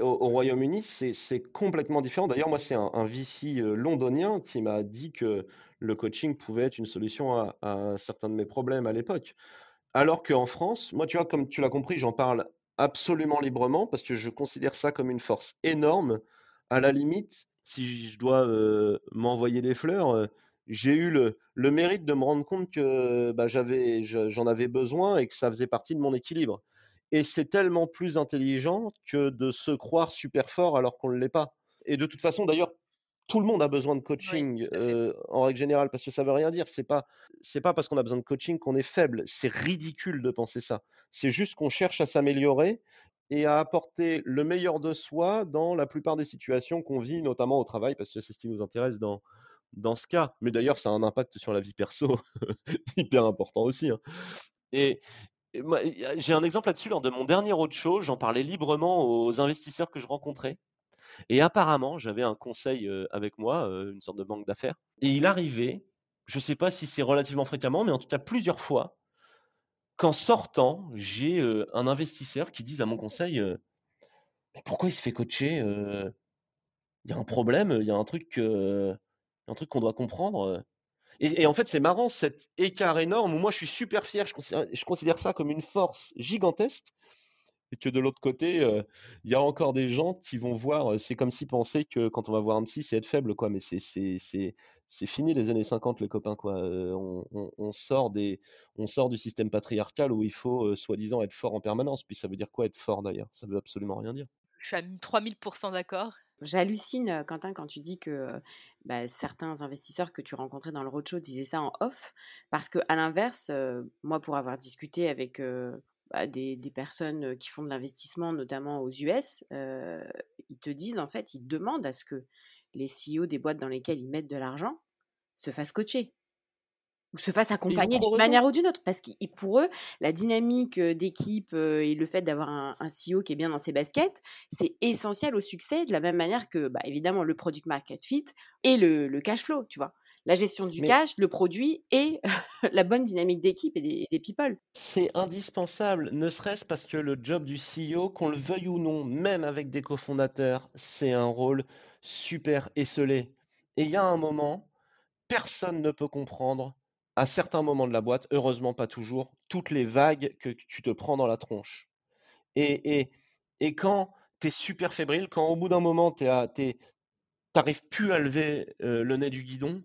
au, Royaume-Uni, c'est complètement différent. D'ailleurs, moi, c'est un, VC londonien qui m'a dit que le coaching pouvait être une solution à, à certains de mes problèmes à l'époque. Alors qu'en France, moi, tu vois, comme tu l'as compris, j'en parle absolument librement parce que je considère ça comme une force énorme. À la limite, si je dois m'envoyer des fleurs, j'ai eu le, mérite de me rendre compte que bah, j'avais, j'en avais besoin et que ça faisait partie de mon équilibre. Et c'est tellement plus intelligent que de se croire super fort alors qu'on ne l'est pas. Et de toute façon, d'ailleurs, tout le monde a besoin de coaching en règle générale parce que ça veut rien dire. C'est pas c'est pas parce qu'on a besoin de coaching qu'on est faible. C'est ridicule de penser ça. C'est juste qu'on cherche à s'améliorer et à apporter le meilleur de soi dans la plupart des situations qu'on vit, notamment au travail, parce que c'est ce qui nous intéresse dans dans ce cas. Mais d'ailleurs, ça a un impact sur la vie perso <laughs> hyper important aussi. Hein. Et, j'ai un exemple là-dessus lors de mon dernier roadshow. J'en parlais librement aux investisseurs que je rencontrais. Et apparemment, j'avais un conseil avec moi, une sorte de banque d'affaires. Et il arrivait, je ne sais pas si c'est relativement fréquemment, mais en tout cas plusieurs fois, qu'en sortant, j'ai un investisseur qui dise à mon conseil Pourquoi il se fait coacher Il y a un problème, il y a un truc, un truc qu'on doit comprendre. Et, en fait, c'est marrant, cet écart énorme où moi je suis super fier, je considère ça comme une force gigantesque et que de l'autre côté, il y a encore des gens qui vont voir, c'est comme si pensaient que quand on va voir un psy, c'est être faible, quoi. Mais c'est fini les années 50, les copains, quoi. On, sort des, on sort du système patriarcal où il faut soi-disant être fort en permanence. Puis ça veut dire quoi être fort d'ailleurs? Ça veut absolument rien dire. Je suis à 3000% d'accord. J'hallucine, Quentin, quand tu dis que bah, certains investisseurs que tu rencontrais dans le roadshow disaient ça en off, parce que à l'inverse, moi, pour avoir discuté avec bah, des, des, personnes qui font de l'investissement, notamment aux US, ils te disent en fait, ils demandent à ce que les CEO des boîtes dans lesquelles ils mettent de l'argent se fassent coacher ou se fassent accompagner d'une manière ou d'une autre. Parce que pour eux, la dynamique d'équipe et le fait d'avoir un, CEO qui est bien dans ses baskets, c'est essentiel au succès, de la même manière que, bah, évidemment, le product market fit et le, cash flow, tu vois? La gestion du cash, le produit et <laughs> la bonne dynamique d'équipe et des, des people. C'est indispensable, ne serait-ce parce que le job du CEO, qu'on le veuille ou non, même avec des cofondateurs, c'est un rôle super esselé. Et il y a un moment, personne ne peut comprendre à certains moments de la boîte, heureusement pas toujours, toutes les vagues que tu te prends dans la tronche. Et, et, et quand tu es super fébrile, quand au bout d'un moment, tu n'arrives plus à lever le nez du guidon,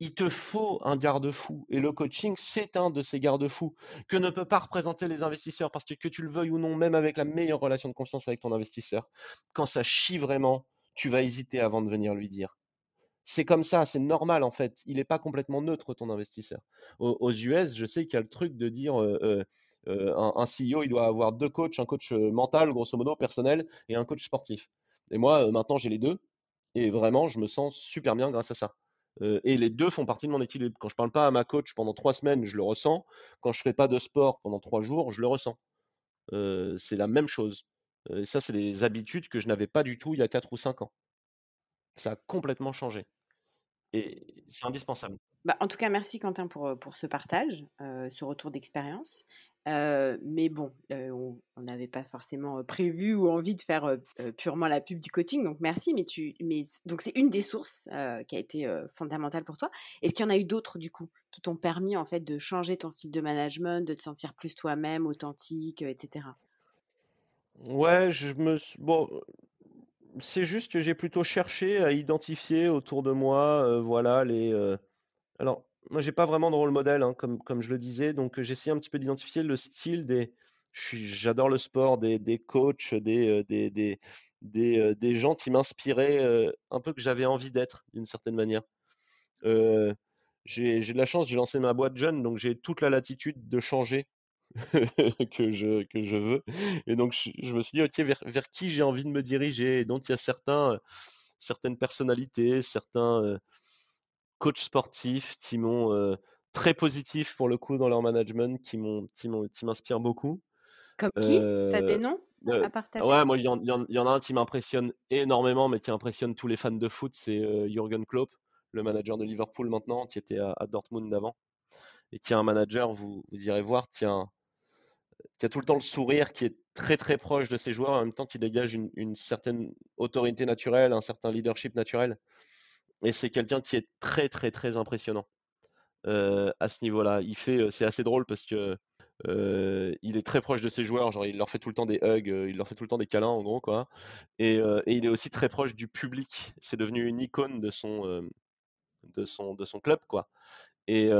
il te faut un garde-fou. Et le coaching, c'est un de ces garde-fous que ne peut pas représenter les investisseurs. Parce que que tu le veuilles ou non, même avec la meilleure relation de confiance avec ton investisseur, quand ça chie vraiment, tu vas hésiter avant de venir lui dire c'est comme ça, c'est normal en fait. Il n'est pas complètement neutre ton investisseur. Aux, US, je sais qu'il y a le truc de dire un, CEO, il doit avoir deux coachs, un coach mental, grosso modo, personnel, et un coach sportif. Et moi, maintenant, j'ai les deux. Et vraiment, je me sens super bien grâce à ça. et les deux font partie de mon équilibre. Quand je ne parle pas à ma coach pendant trois semaines, je le ressens. Quand je ne fais pas de sport pendant trois jours, je le ressens. c'est la même chose. Et ça, c'est des habitudes que je n'avais pas du tout il y a quatre ou cinq ans. Ça a complètement changé. Et c'est indispensable. Bah, en tout cas, merci Quentin pour, pour ce partage, ce retour d'expérience. mais bon, on n'avait pas forcément prévu ou envie de faire purement la pub du coaching, donc merci. Mais tu, mais donc c'est une des sources qui a été fondamentale pour toi. Est-ce qu'il y en a eu d'autres du coup qui t'ont permis en fait de changer ton style de management, de te sentir plus toi-même, authentique, etc. Ouais, je me bon, c'est juste que j'ai plutôt cherché à identifier autour de moi, euh, voilà, les. Euh, alors, moi, j'ai pas vraiment de rôle modèle, hein, comme, je le disais, donc j'ai essayé un petit peu d'identifier le style des. J'adore le sport, des, coachs, des, euh, des, des, des, des gens qui m'inspiraient un peu que j'avais envie d'être, d'une certaine manière. j'ai de la chance, j'ai lancé ma boîte jeune, donc j'ai toute la latitude de changer <laughs> que, je, que je veux. Et donc, je, me suis dit, OK, vers, vers qui j'ai envie de me diriger? Et donc, il y a certains, certaines personnalités, certains coachs sportifs qui m'ont très positifs pour le coup dans leur management, qui m'inspirent beaucoup. Comme qui? T'as des noms à partager? Ouais, moi, il y, en a un qui m'impressionne énormément, mais qui impressionne tous les fans de foot, c'est Jürgen Klopp, le manager de Liverpool maintenant, qui était à, Dortmund avant, et qui est un manager, vous, vous irez voir, qui a un, qui a tout le temps le sourire, qui est très très proche de ses joueurs, en même temps qui dégage une, certaine autorité naturelle, un certain leadership naturel. Et c'est quelqu'un qui est très très très impressionnant euh, à ce niveau-là. Il fait, euh, c'est assez drôle parce que euh, il est très proche de ses joueurs, genre il leur fait tout le temps des hugs, il leur fait tout le temps des câlins en gros quoi. Et, il est aussi très proche du public. C'est devenu une icône de son de son de son club quoi. Et,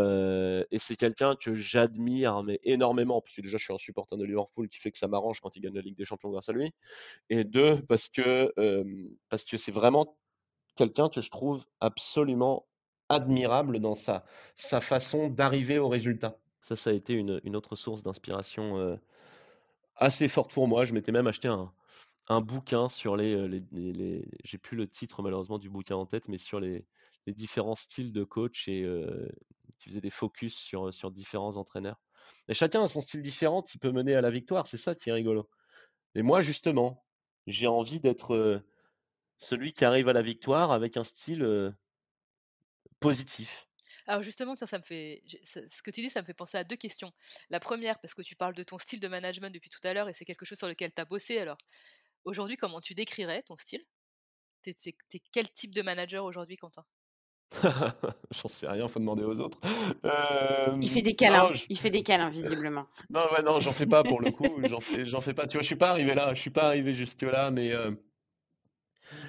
c'est quelqu'un que j'admire mais énormément, parce que déjà je suis un supporter de Liverpool qui fait que ça m'arrange quand il gagne la Ligue des Champions grâce à lui. Et deux, parce que c'est vraiment quelqu'un que je trouve absolument admirable dans sa, sa façon d'arriver au résultat. Ça, ça a été une, une autre source d'inspiration assez forte pour moi. Je m'étais même acheté un, un bouquin sur les, les, j'ai plus le titre malheureusement du bouquin en tête, mais sur les, les différents styles de coach et qui faisait des focus sur, sur différents entraîneurs. Et chacun a son style différent qui peut mener à la victoire, c'est ça qui est rigolo. Et moi, justement, j'ai envie d'être celui qui arrive à la victoire avec un style positif. Alors justement, ça, me fait, ce que tu dis, ça me fait penser à deux questions. La première, parce que tu parles de ton style de management depuis tout à l'heure et c'est quelque chose sur lequel tu as bossé. Alors aujourd'hui, comment tu décrirais ton style? T'es es, quel type de manager aujourd'hui, Quentin? <laughs> J'en sais rien, faut demander aux autres. il fait des câlins, il fait des câlins visiblement. <laughs> non, ouais, non, j'en fais pas pour le coup, <laughs> j'en fais, j'en fais pas. Tu vois, je suis pas arrivé là, je suis pas arrivé jusque là, mais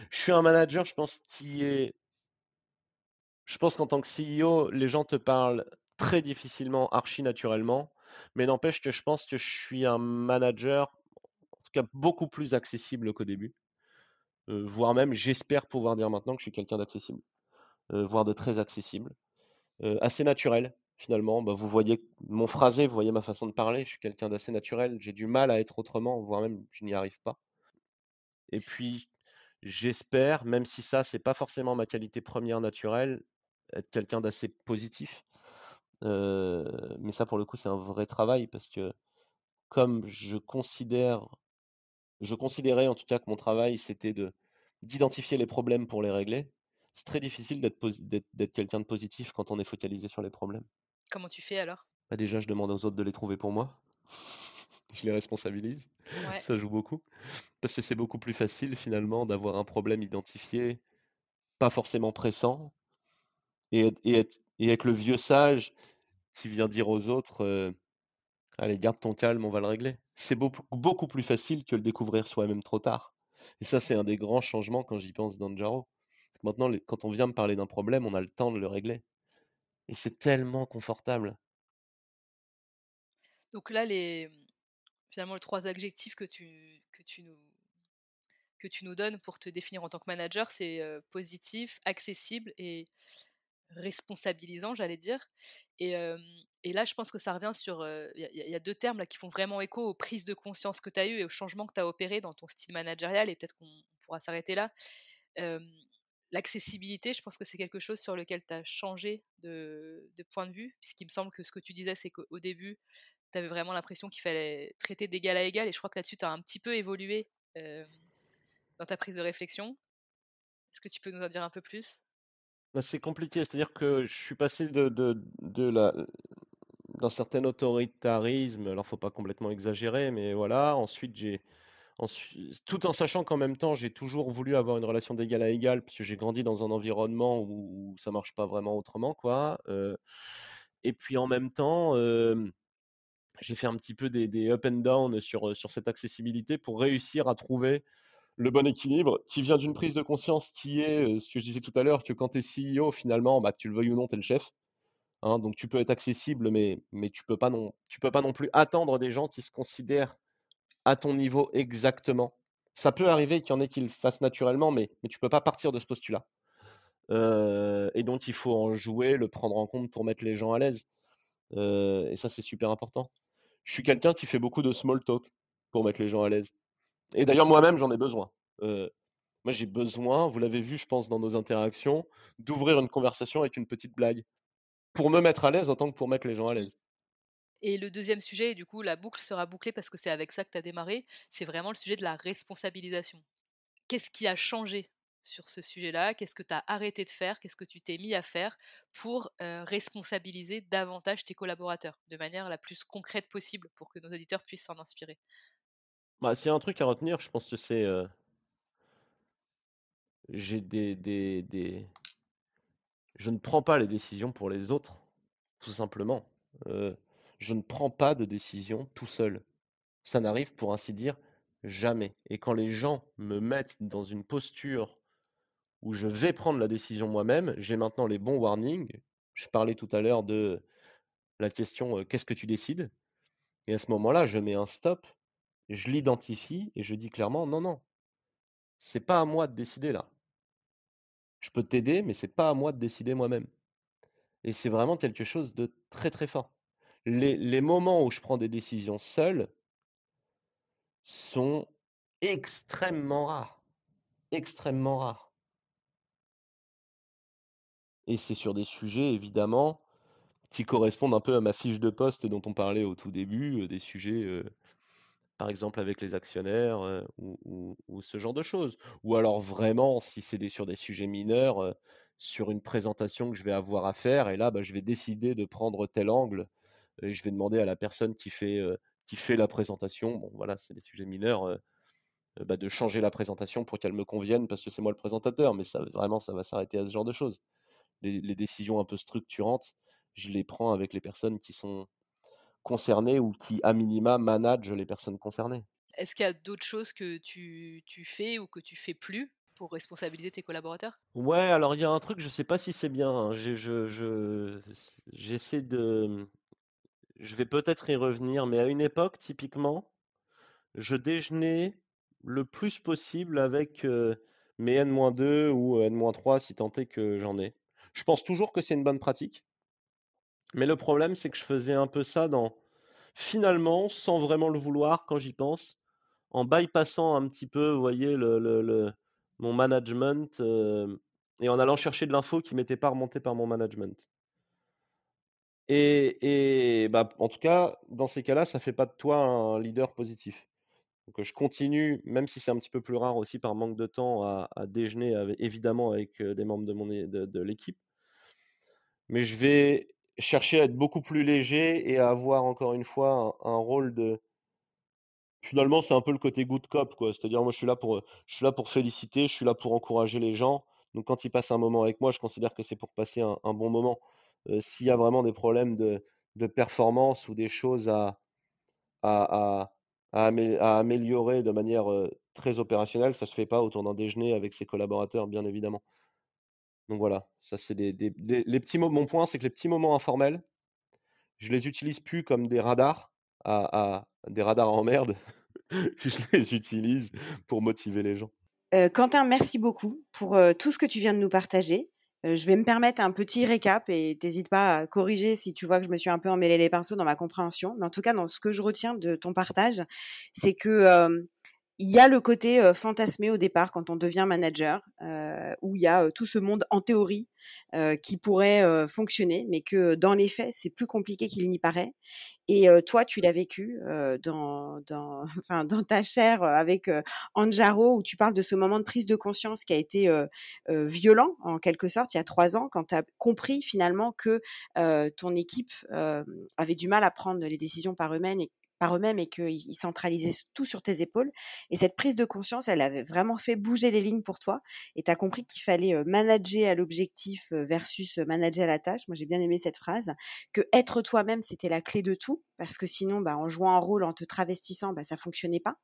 je suis un manager, je pense qui est, je pense qu'en tant que CEO, les gens te parlent très difficilement, archi naturellement, mais n'empêche que je pense que je suis un manager, en tout cas beaucoup plus accessible qu'au début. voire même j'espère pouvoir dire maintenant que je suis quelqu'un d'accessible, voire de très accessible, assez naturel finalement. Bah, vous voyez mon phrasé, vous voyez ma façon de parler, je suis quelqu'un d'assez naturel, j'ai du mal à être autrement, voire même je n'y arrive pas. Et puis j'espère, même si ça c'est pas forcément ma qualité première naturelle, être quelqu'un d'assez positif. mais ça pour le coup c'est un vrai travail parce que comme je considère je considérais en tout cas que mon travail, c'était de d'identifier les problèmes pour les régler. C'est très difficile d'être quelqu'un de positif quand on est focalisé sur les problèmes. Comment tu fais alors? Bah, déjà, je demande aux autres de les trouver pour moi. <laughs> Je les responsabilise. Ça joue beaucoup. Parce que c'est beaucoup plus facile finalement d'avoir un problème identifié, pas forcément pressant, et et être et être le vieux sage qui vient dire aux autres, Allez, garde ton calme, on va le régler. C'est beaucoup, beaucoup plus facile que le découvrir soi-même trop tard. Et ça, c'est un des grands changements quand j'y pense dans Jaro. Maintenant, quand on vient me parler d'un problème, on a le temps de le régler. Et c'est tellement confortable. Donc là, les, finalement, les trois adjectifs que tu, nous, que tu nous donnes pour te définir en tant que manager, c'est positif, accessible et responsabilisant, j'allais dire. Et, et, là, je pense que ça revient sur. Il y, a deux termes là, qui font vraiment écho aux prises de conscience que tu as eues et aux changements que tu as opérés dans ton style managérial, et peut-être qu'on pourra s'arrêter là. L'accessibilité, je pense que c'est quelque chose sur lequel tu as changé de, point de vue, puisqu'il me semble que ce que tu disais, c'est qu'au début, tu avais vraiment l'impression qu'il fallait traiter d'égal à égal, et je crois que là-dessus, tu as un petit peu évolué dans ta prise de réflexion. Est-ce que tu peux nous en dire un peu plus? Bah, c'est compliqué, c'est-à-dire que je suis passé de d'un certain autoritarisme, alors faut pas complètement exagérer, mais voilà. Ensuite, j'ai tout en sachant qu'en même temps, j'ai toujours voulu avoir une relation d'égal à égal, puisque j'ai grandi dans un environnement où ça marche pas vraiment autrement, quoi, et puis en même temps, j'ai fait un petit peu des des up and down sur, sur cette accessibilité pour réussir à trouver le bon équilibre qui vient d'une prise de conscience qui est ce que je disais tout à l'heure, que quand tu es CEO, finalement, bah, tu le veuilles ou non, tu es le chef. Hein, donc tu peux être accessible, mais, mais tu peux non, tu peux pas non plus attendre des gens qui se considèrent à ton niveau exactement. Ça peut arriver qu'il y en ait qui le fassent naturellement, mais, tu peux pas partir de ce postulat. Et donc il faut en jouer, le prendre en compte pour mettre les gens à l'aise. Et ça, c'est super important. Je suis quelqu'un qui fait beaucoup de small talk pour mettre les gens à l'aise. Et d'ailleurs, moi-même, j'en ai besoin. Moi, j'ai besoin, vous l'avez vu, je pense, dans nos interactions, d'ouvrir une conversation avec une petite blague pour me mettre à l'aise autant que pour mettre les gens à l'aise. Et le deuxième sujet, et du coup, la boucle sera bouclée parce que c'est avec ça que tu as démarré, c'est vraiment le sujet de la responsabilisation. Qu'est-ce qui a changé sur ce sujet-là? Qu'est-ce que tu as arrêté de faire? Qu'est-ce que tu t'es mis à faire pour responsabiliser davantage tes collaborateurs de manière la plus concrète possible pour que nos auditeurs puissent s'en inspirer? Bah, s'il y a un truc à retenir, je pense que c'est, j'ai des des je ne prends pas les décisions pour les autres, tout simplement. Je ne prends pas de décision tout seul. Ça n'arrive, pour ainsi dire, jamais. Et quand les gens me mettent dans une posture où je vais prendre la décision moi-même, j'ai maintenant les bons warnings. Je parlais tout à l'heure de la question, «Qu'est-ce que tu décides?» et à ce moment-là, je mets un stop je l'identifie et je dis clairement: «Non, non, c'est pas à moi de décider là. Je peux t'aider, mais c'est pas à moi de décider moi-même» et c'est vraiment quelque chose de très, très fort. Les moments où je prends des décisions seul sont extrêmement rares, extrêmement rares et c'est sur des sujets évidemment qui correspondent un peu à ma fiche de poste dont on parlait au tout début, des sujets, par exemple avec les actionnaires ou, ce genre de choses. Ou alors vraiment, si c'est sur des sujets mineurs, sur une présentation que je vais avoir à faire, et là, bah, je vais décider de prendre tel angle, et je vais demander à la personne qui fait, qui fait la présentation, bon voilà, c'est des sujets mineurs, bah, de changer la présentation pour qu'elle me convienne parce que c'est moi le présentateur, mais ça, vraiment, ça va s'arrêter à ce genre de choses. les décisions un peu structurantes, je les prends avec les personnes qui sont concernés ou qui, à minima, managent les personnes concernées. Est-ce qu'il y a d'autres choses que tu, tu, fais ou que tu fais plus pour responsabiliser tes collaborateurs? Ouais, alors il y a un truc, je sais pas si c'est bien. Hein. Je, je, j'essaie de. Je vais peut-être y revenir, mais à une époque, typiquement, je déjeunais le plus possible avec mais N-2 ou N-3 si tant est que j'en ai. Je pense toujours que c'est une bonne pratique. Mais le problème, c'est que je faisais un peu ça dans, finalement, sans vraiment le vouloir quand j'y pense, en bypassant un petit peu, voyez, le, mon management et en allant chercher de l'info qui m'était pas remontée par mon management. Et, bah, en tout cas, dans ces cas-là, ça fait pas de toi un leader positif. Donc je continue, même si c'est un petit peu plus rare aussi par manque de temps, à, déjeuner évidemment avec des membres de, mon, de l'équipe. Mais je vais chercher à être beaucoup plus léger et à avoir encore une fois un, rôle de. Finalement, c'est un peu le côté good cop, quoi. C'est-à-dire, moi, je suis là pour, je suis là pour féliciter, je suis là pour encourager les gens. Donc, quand ils passent un moment avec moi, je considère que c'est pour passer un, bon moment. Euh, s'il y a vraiment des problèmes de, performance ou des choses à, améliorer de manière euh, très opérationnelle, ça se fait pas autour d'un déjeuner avec ses collaborateurs, bien évidemment. Donc voilà, ça c'est des, les petits. Mon point, c'est que les petits moments informels, je les utilise plus comme des radars, des radars en merde. <laughs> je les utilise pour motiver les gens. Euh, Quentin, merci beaucoup pour tout ce que tu viens de nous partager. Je vais me permettre un petit récap et t'hésites pas à corriger si tu vois que je me suis un peu emmêlé les pinceaux dans ma compréhension. Mais en tout cas, dans ce que je retiens de ton partage, c'est que il y a le côté fantasmé au départ quand on devient manager, où il y a tout ce monde en théorie qui pourrait fonctionner, mais que dans les faits, c'est plus compliqué qu'il n'y paraît. Et toi, tu l'as vécu <laughs> dans ta chair avec Anjaro, où tu parles de ce moment de prise de conscience qui a été violent, en quelque sorte, il y a trois ans, quand tu as compris finalement que ton équipe avait du mal à prendre les décisions par eux-mêmes et, par eux-mêmes et qu'ils centralisaient tout sur tes épaules. Et cette prise de conscience, elle avait vraiment fait bouger les lignes pour toi. Et tu as compris qu'il fallait manager à l'objectif versus manager à la tâche. Moi, j'ai bien aimé cette phrase. Que être toi-même, c'était la clé de tout. Parce que sinon, bah, en jouant un rôle, en te travestissant, bah, ça fonctionnait pas.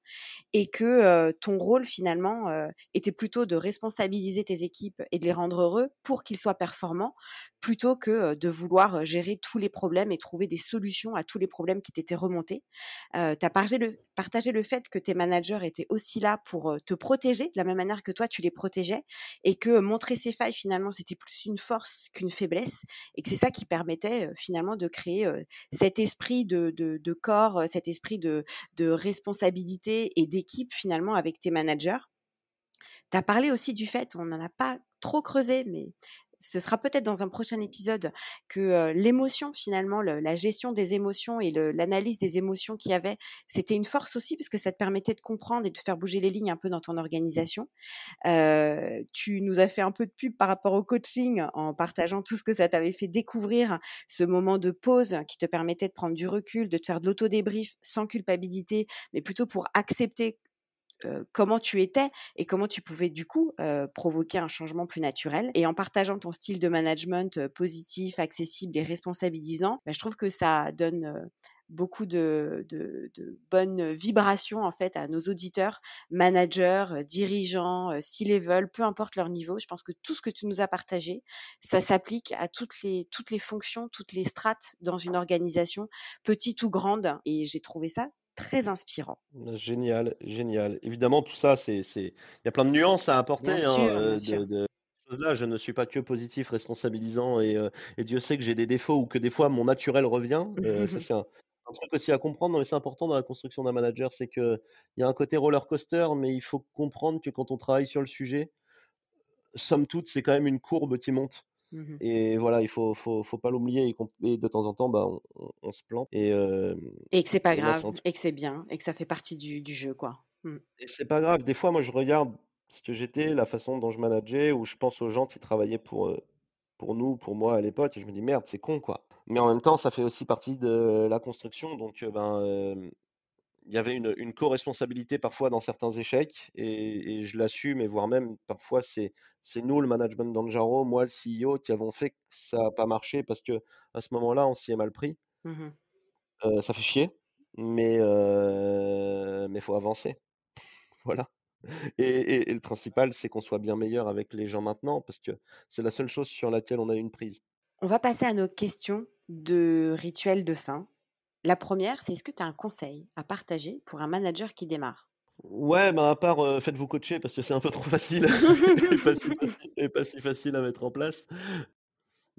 Et que ton rôle, finalement, était plutôt de responsabiliser tes équipes et de les rendre heureux pour qu'ils soient performants, plutôt que de vouloir gérer tous les problèmes et trouver des solutions à tous les problèmes qui t'étaient remontés. Tu as partagé le, partagé le fait que tes managers étaient aussi là pour te protéger, de la même manière que toi, tu les protégeais, et que montrer ses failles, finalement, c'était plus une force qu'une faiblesse, et que c'est ça qui permettait, finalement, de créer cet esprit de, corps, cet esprit de, de responsabilité et d'équipe, finalement, avec tes managers. Tu as parlé aussi du fait, on n'en a pas trop creusé, mais ce sera peut-être dans un prochain épisode que l'émotion finalement, la gestion des émotions et l'analyse des émotions qu'il y avait, c'était une force aussi parce que ça te permettait de comprendre et de faire bouger les lignes un peu dans ton organisation. tu nous as fait un peu de pub par rapport au coaching en partageant tout ce que ça t'avait fait découvrir, ce moment de pause qui te permettait de prendre du recul, de te faire de l'auto-débrief sans culpabilité, mais plutôt pour accepter comment tu étais et comment tu pouvais du coup provoquer un changement plus naturel. Et en partageant ton style de management positif, accessible et responsabilisant, bah, je trouve que ça donne beaucoup de, bonnes vibrations en fait à nos auditeurs, managers, dirigeants, C-level, peu importe leur niveau. Je pense que tout ce que tu nous as partagé, ça s'applique à les, toutes les fonctions, toutes les strates dans une organisation, petite ou grande. Et j'ai trouvé ça très inspirant. Génial, génial. Évidemment, tout ça, c'est, c'est, il y a plein de nuances à apporter. Hein, de, là, je ne suis pas que positif, responsabilisant, et, et Dieu sait que j'ai des défauts ou que des fois mon naturel revient. ça, c'est un, truc aussi à comprendre, mais c'est important dans la construction d'un manager, c'est que il y a un côté roller coaster, mais il faut comprendre que quand on travaille sur le sujet, somme toute, c'est quand même une courbe qui monte. Mmh et voilà, il faut, faut, faut pas l'oublier. Et, de temps en temps, bah, on, se plante. Et, et que c'est pas grave, et que c'est bien, et que ça fait partie du, du jeu, quoi. Mmh. Et c'est pas grave. Des fois, moi, je regarde ce que j'étais, la façon dont je manageais, ou je pense aux gens qui travaillaient pour, pour nous, pour moi à l'époque, et je me dis merde, c'est con, quoi. Mais en même temps, ça fait aussi partie de la construction. Donc, ben, il y avait une, une co-responsabilité parfois dans certains échecs et, je l'assume et voire même parfois c'est c'est nous le management d'Anjaro, moi le CEO qui avons fait que ça n'a pas marché parce que à ce moment-là on s'y est mal pris. Mmh euh, ça fait chier, mais euh, mais faut avancer. <laughs> voilà. Et, et, le principal c'est qu'on soit bien meilleur avec les gens maintenant parce que c'est la seule chose sur laquelle on a une prise. On va passer à nos questions de rituel de fin. La première, c'est est-ce que tu as un conseil à partager pour un manager qui démarre? Ouais, bah, à part, faites-vous coacher parce que c'est un peu trop facile <laughs> et <laughs> pas si facile à mettre en place.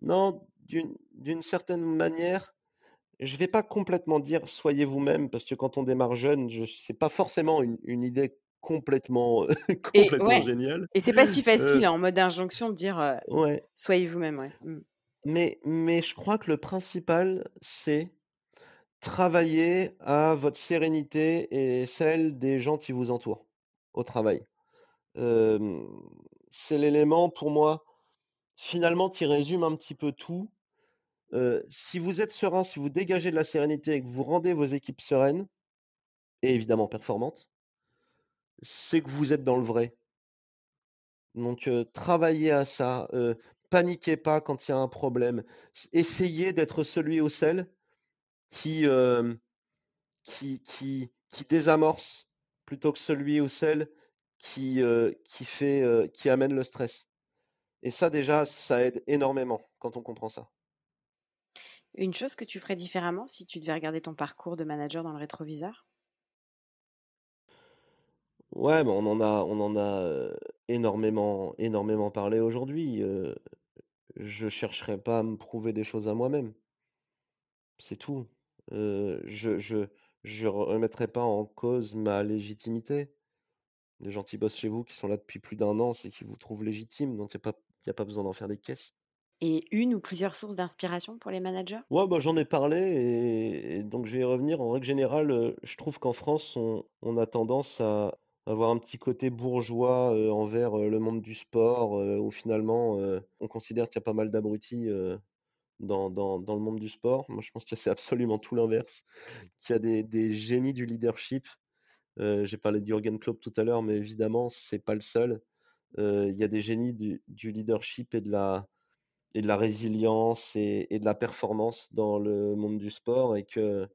Non, d'une certaine manière, je vais pas complètement dire: «Soyez vous-même» parce que quand on démarre jeune, je c'est pas forcément une idée complètement, <laughs> Et complètement ouais géniale. et c'est pas si facile, hein, en mode injonction de dire, ouais. «Soyez vous-même», ouais. Mmh. Mais mais je crois que le principal, c'est travailler à votre sérénité et celle des gens qui vous entourent, au travail. c'est l'élément pour moi, finalement, qui résume un petit peu tout. si vous êtes serein, si vous dégagez de la sérénité et que vous rendez vos équipes sereines et évidemment performantes c'est que vous êtes dans le vrai. Donc, travaillez à ça, paniquez pas quand il y a un problème. essayez d'être celui ou celle qui, qui qui qui désamorce plutôt que celui ou celle qui, qui fait, qui amène le stress. Et ça déjà, ça aide énormément quand on comprend ça. Une chose que tu ferais différemment si tu devais regarder ton parcours de manager dans le rétroviseur? Ouais, mais on en a on en a, énormément énormément parlé aujourd'hui, je chercherai pas à me prouver des choses à moi-même. C'est tout. Je je je remettrai pas en cause ma légitimité. Les gens qui bossent chez vous, qui sont là depuis plus d'un an, c'est qu'ils vous trouvent légitime, donc il y a pas y a pas besoin d'en faire des caisses. Et une ou plusieurs sources d'inspiration pour les managers? Ouais, bah, j'en ai parlé et donc je vais y revenir. En règle générale, je trouve qu'en France, on on a tendance à avoir un petit côté bourgeois, envers, le monde du sport, où finalement, on considère qu'il y a pas mal d'abrutis, dans dans dans le monde du sport. Moi, je pense que c'est <laughs> absolument tout l'inverse, qu'il y a des des génies du leadership. j'ai parlé de Jürgen Klopp tout à l'heure, mais évidemment, c'est pas le seul. il y a des génies du du leadership et de la et de la résilience et et de la performance dans le monde du sport et que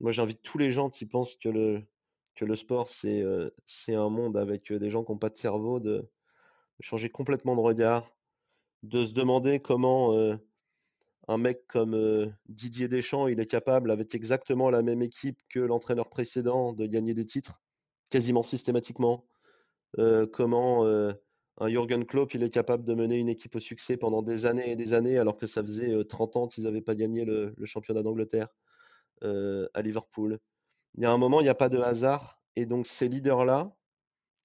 moi, j'invite tous les gens qui pensent que le que le sport, c'est, c'est un monde avec, des gens qui ont pas de cerveau, de changer complètement de regard, de se demander comment, un mec comme, Didier Deschamps, il est capable, avec exactement la même équipe que l'entraîneur précédent, de gagner des titres, quasiment systématiquement. comment, un Jürgen Klopp, il est capable de mener une équipe au succès pendant des années et des années, alors que ça faisait, 30 ans qu'ils n'avaient pas gagné le championnat d'Angleterre, à Liverpool. Il y a un moment, il n'y a pas de hasard et donc ces leaders-là,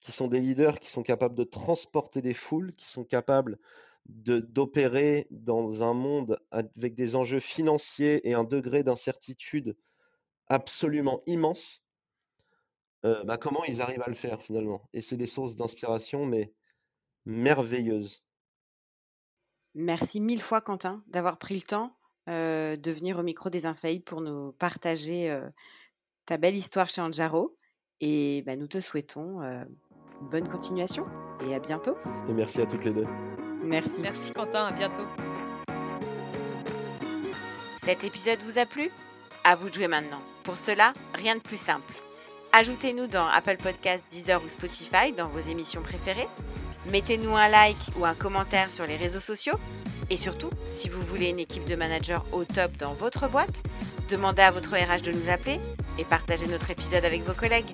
qui sont des leaders qui sont capables de transporter des foules, qui sont capables d'opérer dans un monde avec des enjeux financiers et un degré d'incertitude absolument immense, bah, comment ils arrivent à le faire finalement? Et c'est des sources d'inspiration, mais merveilleuses. Merci mille fois Quentin d'avoir pris le temps, de venir au micro des Infaillibles pour nous partager, ta belle histoire chez Anjaro et bah, nous te souhaitons, une bonne continuation et à bientôt. Et merci à toutes les deux. Merci. Merci Quentin, à bientôt. Cet épisode vous a plu? À vous de jouer maintenant. Pour cela, rien de plus simple. Ajoutez-nous dans Apple Podcasts, Deezer ou Spotify dans vos émissions préférées. Mettez-nous un like ou un commentaire sur les réseaux sociaux. Et surtout, si vous voulez une équipe de managers au top dans votre boîte, demandez à votre RH de nous appeler et partagez notre épisode avec vos collègues.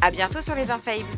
À bientôt sur les Infaillibles